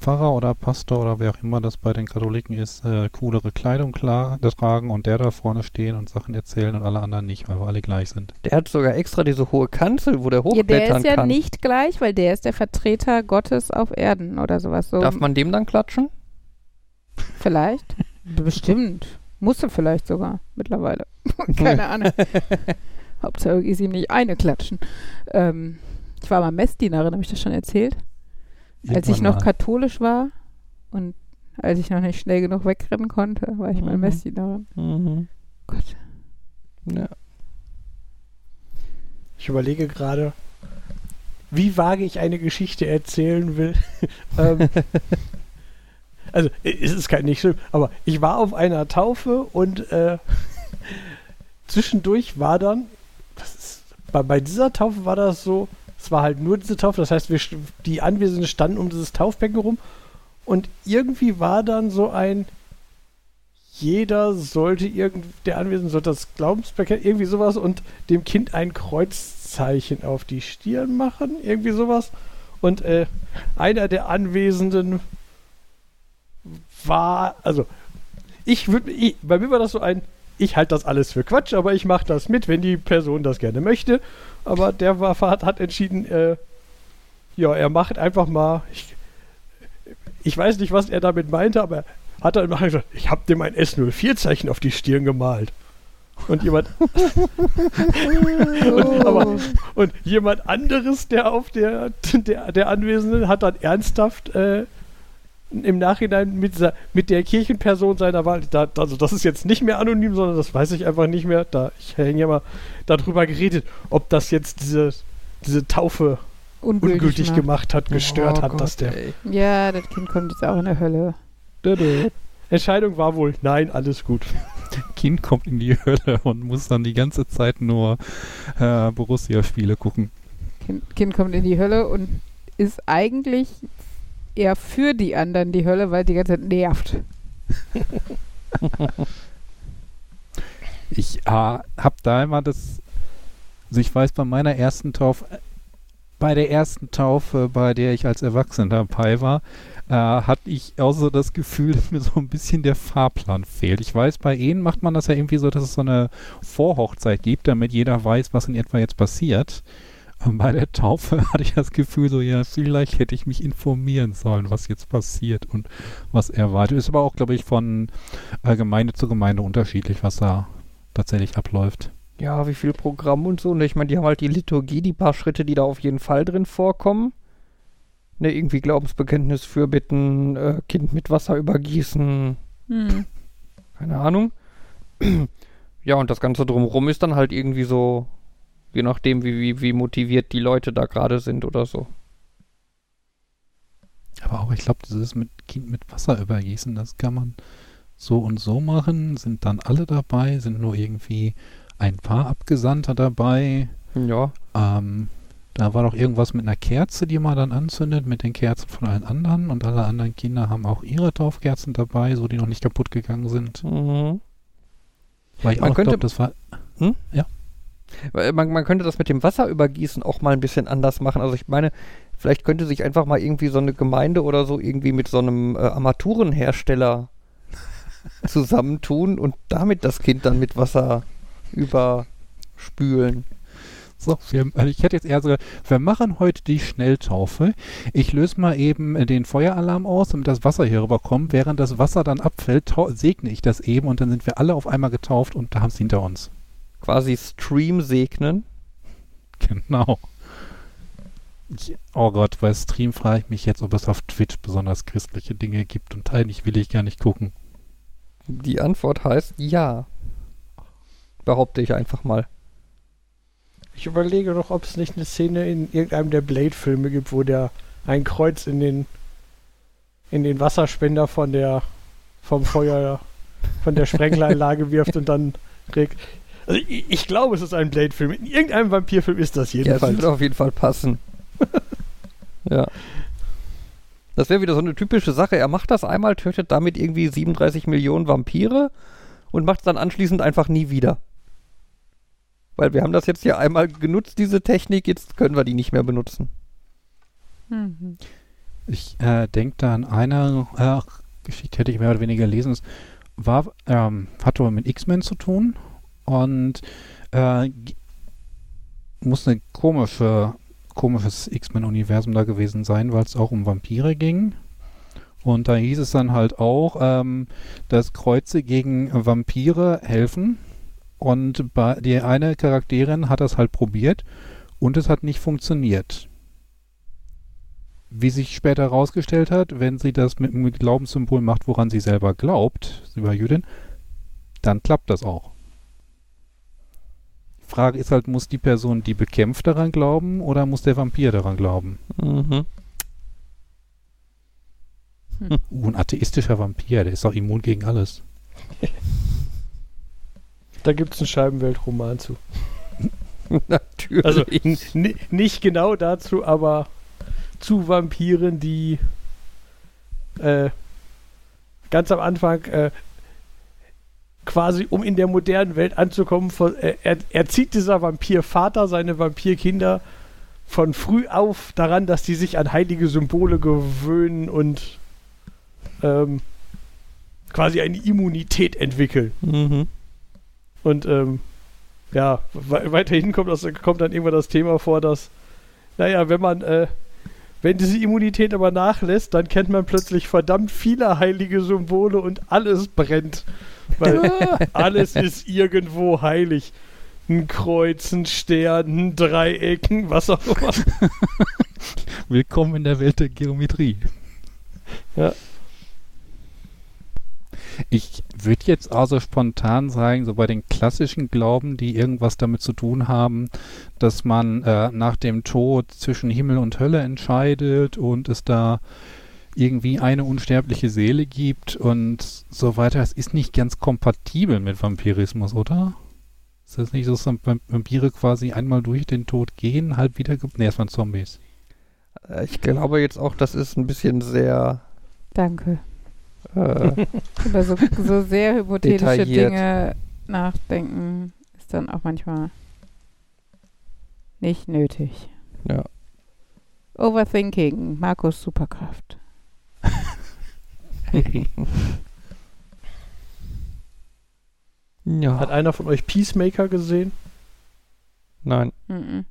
Pfarrer oder Pastor oder wer auch immer das bei den Katholiken ist, äh, coolere Kleidung klar, tragen und der da vorne stehen und Sachen erzählen und alle anderen nicht, weil wir alle gleich sind. Der hat sogar extra diese hohe Kanzel, wo der Ja, hochklettern der ist ja kann. nicht gleich, weil der ist der Vertreter Gottes auf Erden oder sowas. So Darf man dem dann klatschen? vielleicht? Bestimmt. Musste vielleicht sogar mittlerweile. Keine Ahnung. Hauptsache ist ihm nicht eine klatschen. Ähm, ich war mal Messdienerin, habe ich das schon erzählt? Als ich Irgendwann noch mal. katholisch war und als ich noch nicht schnell genug wegrennen konnte, war ich mal Mhm. Messdienerin. Mhm. Gott. Ja. Ich überlege gerade, wie vage ich eine Geschichte erzählen will. ähm, also, es ist kein nicht schlimm, aber ich war auf einer Taufe und äh, zwischendurch war dann, das ist, bei, bei dieser Taufe war das so, es war halt nur diese Taufe, das heißt, wir, die Anwesenden standen um dieses Taufbecken rum und irgendwie war dann so ein, jeder sollte irgend, der Anwesende sollte das Glaubensbekenntnis, irgendwie sowas und dem Kind ein Kreuzzeichen auf die Stirn machen, irgendwie sowas. Und äh, einer der Anwesenden war, also ich würde, bei mir war das so ein, ich halte das alles für Quatsch, aber ich mache das mit, wenn die Person das gerne möchte. Aber der war, hat, hat entschieden, äh, ja, er macht einfach mal, ich, ich weiß nicht, was er damit meinte, aber er hat dann mal gesagt, ich habe dem ein S04-Zeichen auf die Stirn gemalt. Und jemand, und, aber, und jemand anderes, der auf der, der, der Anwesenden, hat dann ernsthaft äh, im Nachhinein mit, mit der Kirchenperson seiner Wahl, da, also das ist jetzt nicht mehr anonym, sondern das weiß ich einfach nicht mehr, da ich hänge ja mal darüber geredet, ob das jetzt diese, diese Taufe Ungültig, ungültig macht. gemacht hat, gestört Oh hat, Gott, dass der ey. Ja, das Kind kommt jetzt auch in der Hölle. Entscheidung war wohl, nein, alles gut. Kind kommt in die Hölle und muss dann die ganze Zeit nur äh, Borussia-Spiele gucken. Kind, kind kommt in die Hölle und ist eigentlich eher für die anderen die Hölle, weil die ganze Zeit nervt. Ich äh, habe da immer das, also ich weiß bei meiner ersten Taufe, bei der ersten Taufe, bei der ich als Erwachsener dabei war, äh, hatte ich auch so das Gefühl, dass mir so ein bisschen der Fahrplan fehlt. Ich weiß, bei Ehen macht man das ja irgendwie so, dass es so eine Vorhochzeit gibt, damit jeder weiß, was in etwa jetzt passiert. Und bei der Taufe hatte ich das Gefühl, so, ja, vielleicht hätte ich mich informieren sollen, was jetzt passiert und was erwartet. Ist aber auch, glaube ich, von äh, Gemeinde zu Gemeinde unterschiedlich, was da tatsächlich abläuft. Ja, wie viel Programm und so. Ne, ich meine, die haben halt die Liturgie, die paar Schritte, die da auf jeden Fall drin vorkommen. Ne, irgendwie Glaubensbekenntnis, Fürbitten, äh, Kind mit Wasser übergießen, Hm. keine Ahnung. ja, und das Ganze drumherum ist dann halt irgendwie so, je nachdem, wie, wie, wie motiviert die Leute da gerade sind oder so. Aber auch, ich glaube, dieses mit Kind mit Wasser übergießen, das kann man so und so machen. Sind dann alle dabei? Sind nur irgendwie ein paar Abgesandter dabei? Ja, Ähm, da war doch irgendwas mit einer Kerze, die man dann anzündet, mit den Kerzen von allen anderen. Und alle anderen Kinder haben auch ihre Taufkerzen dabei, so die noch nicht kaputt gegangen sind. mhm. Weil ich Man auch könnte- glaube, das war. Weil Man, man könnte das mit dem Wasserübergießen auch mal ein bisschen anders machen. Also ich meine, vielleicht könnte sich einfach mal irgendwie so eine Gemeinde oder so irgendwie mit so einem äh, Armaturenhersteller zusammentun und damit das Kind dann mit Wasser überspülen. So, wir, also ich hätte jetzt eher so, wir machen heute die Schnelltaufe. Ich löse mal eben äh, den Feueralarm aus, damit das Wasser hier rüberkommt. Während das Wasser dann abfällt, segne ich das eben und dann sind wir alle auf einmal getauft und da haben es hinter uns. Quasi Stream segnen. Genau. Ich, oh Gott, bei Stream frage ich mich jetzt, ob es auf Twitch besonders christliche Dinge gibt und eigentlich will ich gar nicht gucken. Die Antwort heißt ja. Behaupte ich einfach mal. Ich überlege noch, ob es nicht eine Szene in irgendeinem der Blade-Filme gibt, wo der ein Kreuz in den in den Wasserspender von der vom Feuer von der Sprengleranlage wirft und dann regt. Also ich, ich glaube, es ist ein Blade-Film. In irgendeinem Vampirfilm ist das Ja, das jedenfalls. würde auf jeden Fall passen. ja. Das wäre wieder so eine typische Sache. Er macht das einmal, tötet damit irgendwie 37 Millionen Vampire und macht es dann anschließend einfach nie wieder. Weil wir haben das jetzt ja einmal genutzt, diese Technik, jetzt können wir die nicht mehr benutzen. Mhm. Ich äh, denke da an eine äh, Geschichte, hätte ich mehr oder weniger gelesen. Es war, ähm, hatte aber mit X-Men zu tun und äh, muss eine komische, komisches X-Men-Universum da gewesen sein, weil es auch um Vampire ging. Und da hieß es dann halt auch, ähm, dass Kreuze gegen Vampire helfen. Und die eine Charakterin hat das halt probiert und es hat nicht funktioniert. Wie sich später herausgestellt hat, wenn sie das mit einem Glaubenssymbol macht, woran sie selber glaubt, sie war Jüdin, dann klappt das auch. Die Frage ist halt, muss die Person, die bekämpft, daran glauben oder muss der Vampir daran glauben? Mhm. Uh, ein atheistischer Vampir, der ist doch immun gegen alles. Da gibt es einen Scheibenweltroman zu. Natürlich. Also ni- nicht genau dazu, aber zu Vampiren, die äh, ganz am Anfang äh, quasi, um in der modernen Welt anzukommen, von, äh, er, erzieht dieser Vampirvater seine Vampirkinder von früh auf daran, dass die sich an heilige Symbole gewöhnen und ähm, quasi eine Immunität entwickeln. mhm. Und ähm, ja, we weiterhin kommt, das, kommt dann irgendwann das Thema vor, dass, naja, wenn man, äh, wenn diese Immunität aber nachlässt, dann kennt man plötzlich verdammt viele heilige Symbole und alles brennt. Weil alles ist irgendwo heilig. Ein Kreuz, ein Stern, ein Dreieck, ein was auch immer. Willkommen in der Welt der Geometrie. Ja. Ich würde jetzt also spontan sagen, so bei den klassischen Glauben, die irgendwas damit zu tun haben, dass man äh, nach dem Tod zwischen Himmel und Hölle entscheidet und es da irgendwie eine unsterbliche Seele gibt und so weiter. Das ist nicht ganz kompatibel mit Vampirismus, oder? Ist das nicht so, dass Vamp- Vampire quasi einmal durch den Tod gehen, halb wieder... Ne, das waren Zombies. Äh, Ich glaube jetzt auch, das ist ein bisschen sehr Danke. Äh, Über so, so sehr hypothetische Detailliert. Dinge nachdenken ist dann auch manchmal nicht nötig. ja. Overthinking, Markus Superkraft. ja. Hat einer von euch Peacemaker gesehen? Nein. Mhm.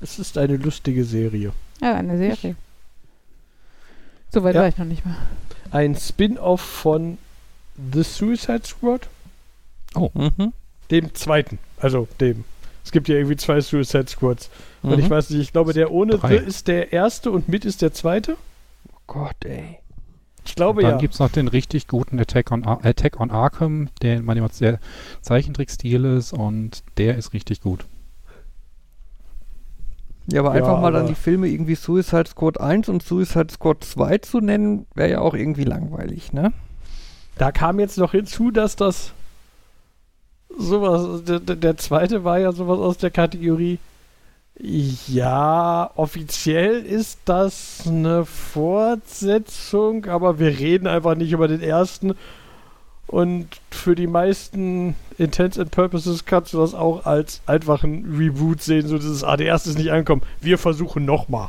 Es ist eine lustige Serie. Ja, eine Serie. So weit Ja. war ich noch nicht mal. Ein Spin-off von The Suicide Squad. Mhm. Dem zweiten. Also dem. Es gibt ja irgendwie zwei Suicide Squads. Und ich Mhm. weiß nicht, ich glaube, der ohne Drei. The ist der erste und mit ist der zweite. Oh Gott, ey. Ich glaube Dann ja. gibt es noch den richtig guten Attack on, Ar Attack on Arkham, der manchmal sehr Zeichentrickstil ist und der ist richtig gut. Ja, aber Ja, einfach mal dann aber- die Filme irgendwie Suicide Squad 1 und Suicide Squad 2 zu nennen, wäre ja auch irgendwie langweilig, ne? Da kam jetzt noch hinzu, dass das sowas, der- der zweite war ja sowas aus der Kategorie. Ja, offiziell ist das eine Fortsetzung, aber wir reden einfach nicht über den ersten. Und für die meisten Intents and Purposes kannst du das auch als einfachen Reboot sehen, so dieses, ah, der erste ist nicht angekommen, wir versuchen nochmal.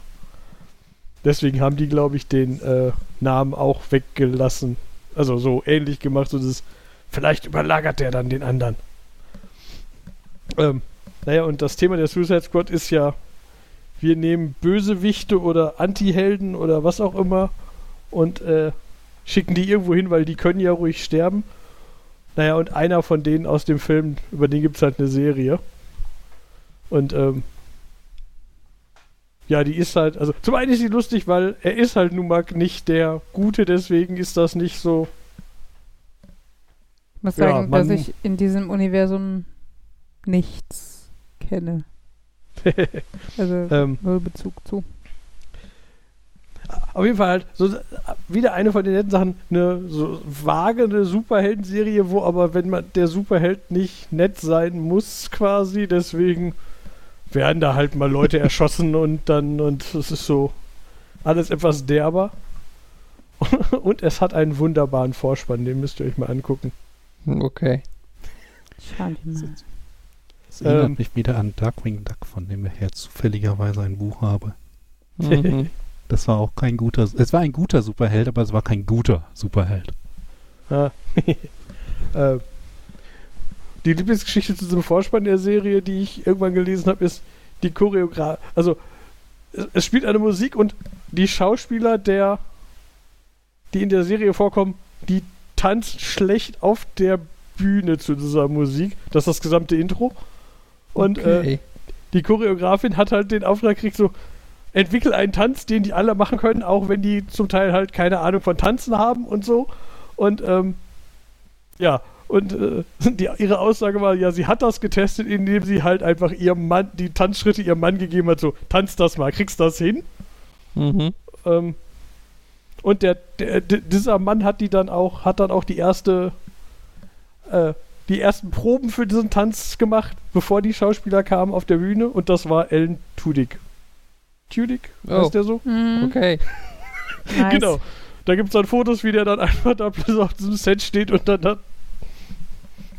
Deswegen haben die, glaube ich, den äh, Namen auch weggelassen. Also so ähnlich gemacht, so das, vielleicht überlagert der dann den anderen. Ähm, naja, und das Thema der Suicide Squad ist ja, wir nehmen Bösewichte oder Anti-Helden oder was auch immer und äh, schicken die irgendwo hin, weil die können ja ruhig sterben. Naja, und einer von denen aus dem Film, über den gibt es halt eine Serie. Und ähm, ja, die ist halt, also zum einen ist sie lustig, weil er ist halt nun mal nicht der Gute, deswegen ist das nicht so. Ich muss Ja, sagen, dass man- ich in diesem Universum nichts kenne. Also ähm, null Bezug zu. Auf jeden Fall halt so äh, wieder eine von den netten Sachen, eine so vage eine Superhelden-Serie, wo aber wenn man der Superheld nicht nett sein muss quasi, deswegen werden da halt mal Leute erschossen und dann und es ist so alles etwas derber. Und es hat einen wunderbaren Vorspann, den müsst ihr euch mal angucken. Hm, Okay. Schau die mal. Das erinnert Ähm. mich wieder an Darkwing Duck, von dem ich jetzt zufälligerweise ein Buch habe. Mhm. Das war auch kein guter, es war ein guter Superheld, aber es war kein guter Superheld. Ja. äh, die Lieblingsgeschichte zu diesem Vorspann der Serie, die ich irgendwann gelesen habe, ist die Choreografie. Also, es, es spielt eine Musik und die Schauspieler, der, die in der Serie vorkommen, die tanzen schlecht auf der Bühne zu dieser Musik. Das ist das gesamte Intro. Und äh, Okay. die Choreografin hat halt den Auftrag gekriegt, so, entwickel einen Tanz, den die alle machen können, auch wenn die zum Teil halt keine Ahnung von Tanzen haben und so. Und ähm, ja, und äh, die, ihre Aussage war, ja, sie hat das getestet, indem sie halt einfach ihrem Mann, die Tanzschritte ihrem Mann gegeben hat, so, tanz das mal, kriegst das hin? Mhm. Ähm, und der, der, dieser Mann hat die dann auch, hat dann auch die erste, äh, die ersten Proben für diesen Tanz gemacht, bevor die Schauspieler kamen auf der Bühne und das war Ellen Tudyk. Tudyk, Oh. heißt der so? Mhm. Okay. Nice. Genau. Da gibt es dann Fotos, wie der dann einfach da bloß auf diesem Set steht und dann hat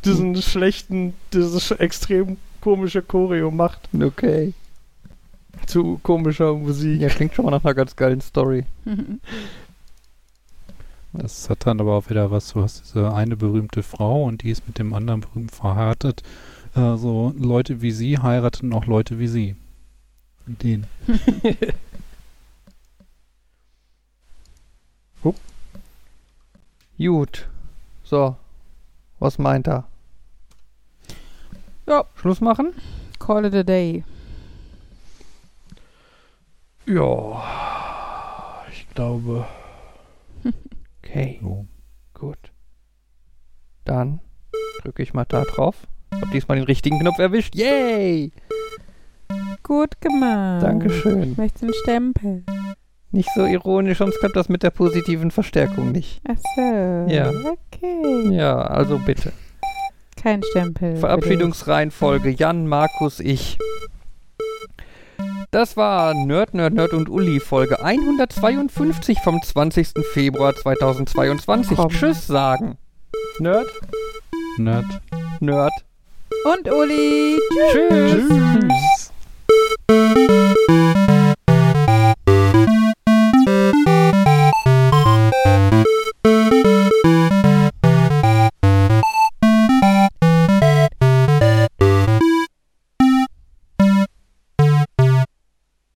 diesen schlechten, dieses extrem komische Choreo macht Okay. zu komischer Musik. Ja, klingt schon mal nach einer ganz geilen Story. Das hat dann aber auch wieder was, du hast diese eine berühmte Frau und die ist mit dem anderen berühmt verheiratet. Äh, so Leute wie sie heiraten auch Leute wie sie. Wie den. Gut. So. Was meint er? Ja. Schluss machen? Call it a day. Ja, ich glaube. Okay, So. gut. Dann drücke ich mal da drauf. Hab diesmal den richtigen Knopf erwischt. Yay! Gut gemacht. Dankeschön. Möchtest du einen Stempel? Nicht so ironisch, sonst klappt das mit der positiven Verstärkung nicht. Ach so. Ja. Okay. Ja, also bitte. Kein Stempel. Verabschiedungsreihenfolge Jan, Markus, ich. Das war Nerd, Nerd, Nerd und Uli, Folge 152 vom 20. Februar 2022. Komm. Tschüss sagen. Nerd? Nerd. Nerd. Und Uli. Tschüss. Tschüss. Música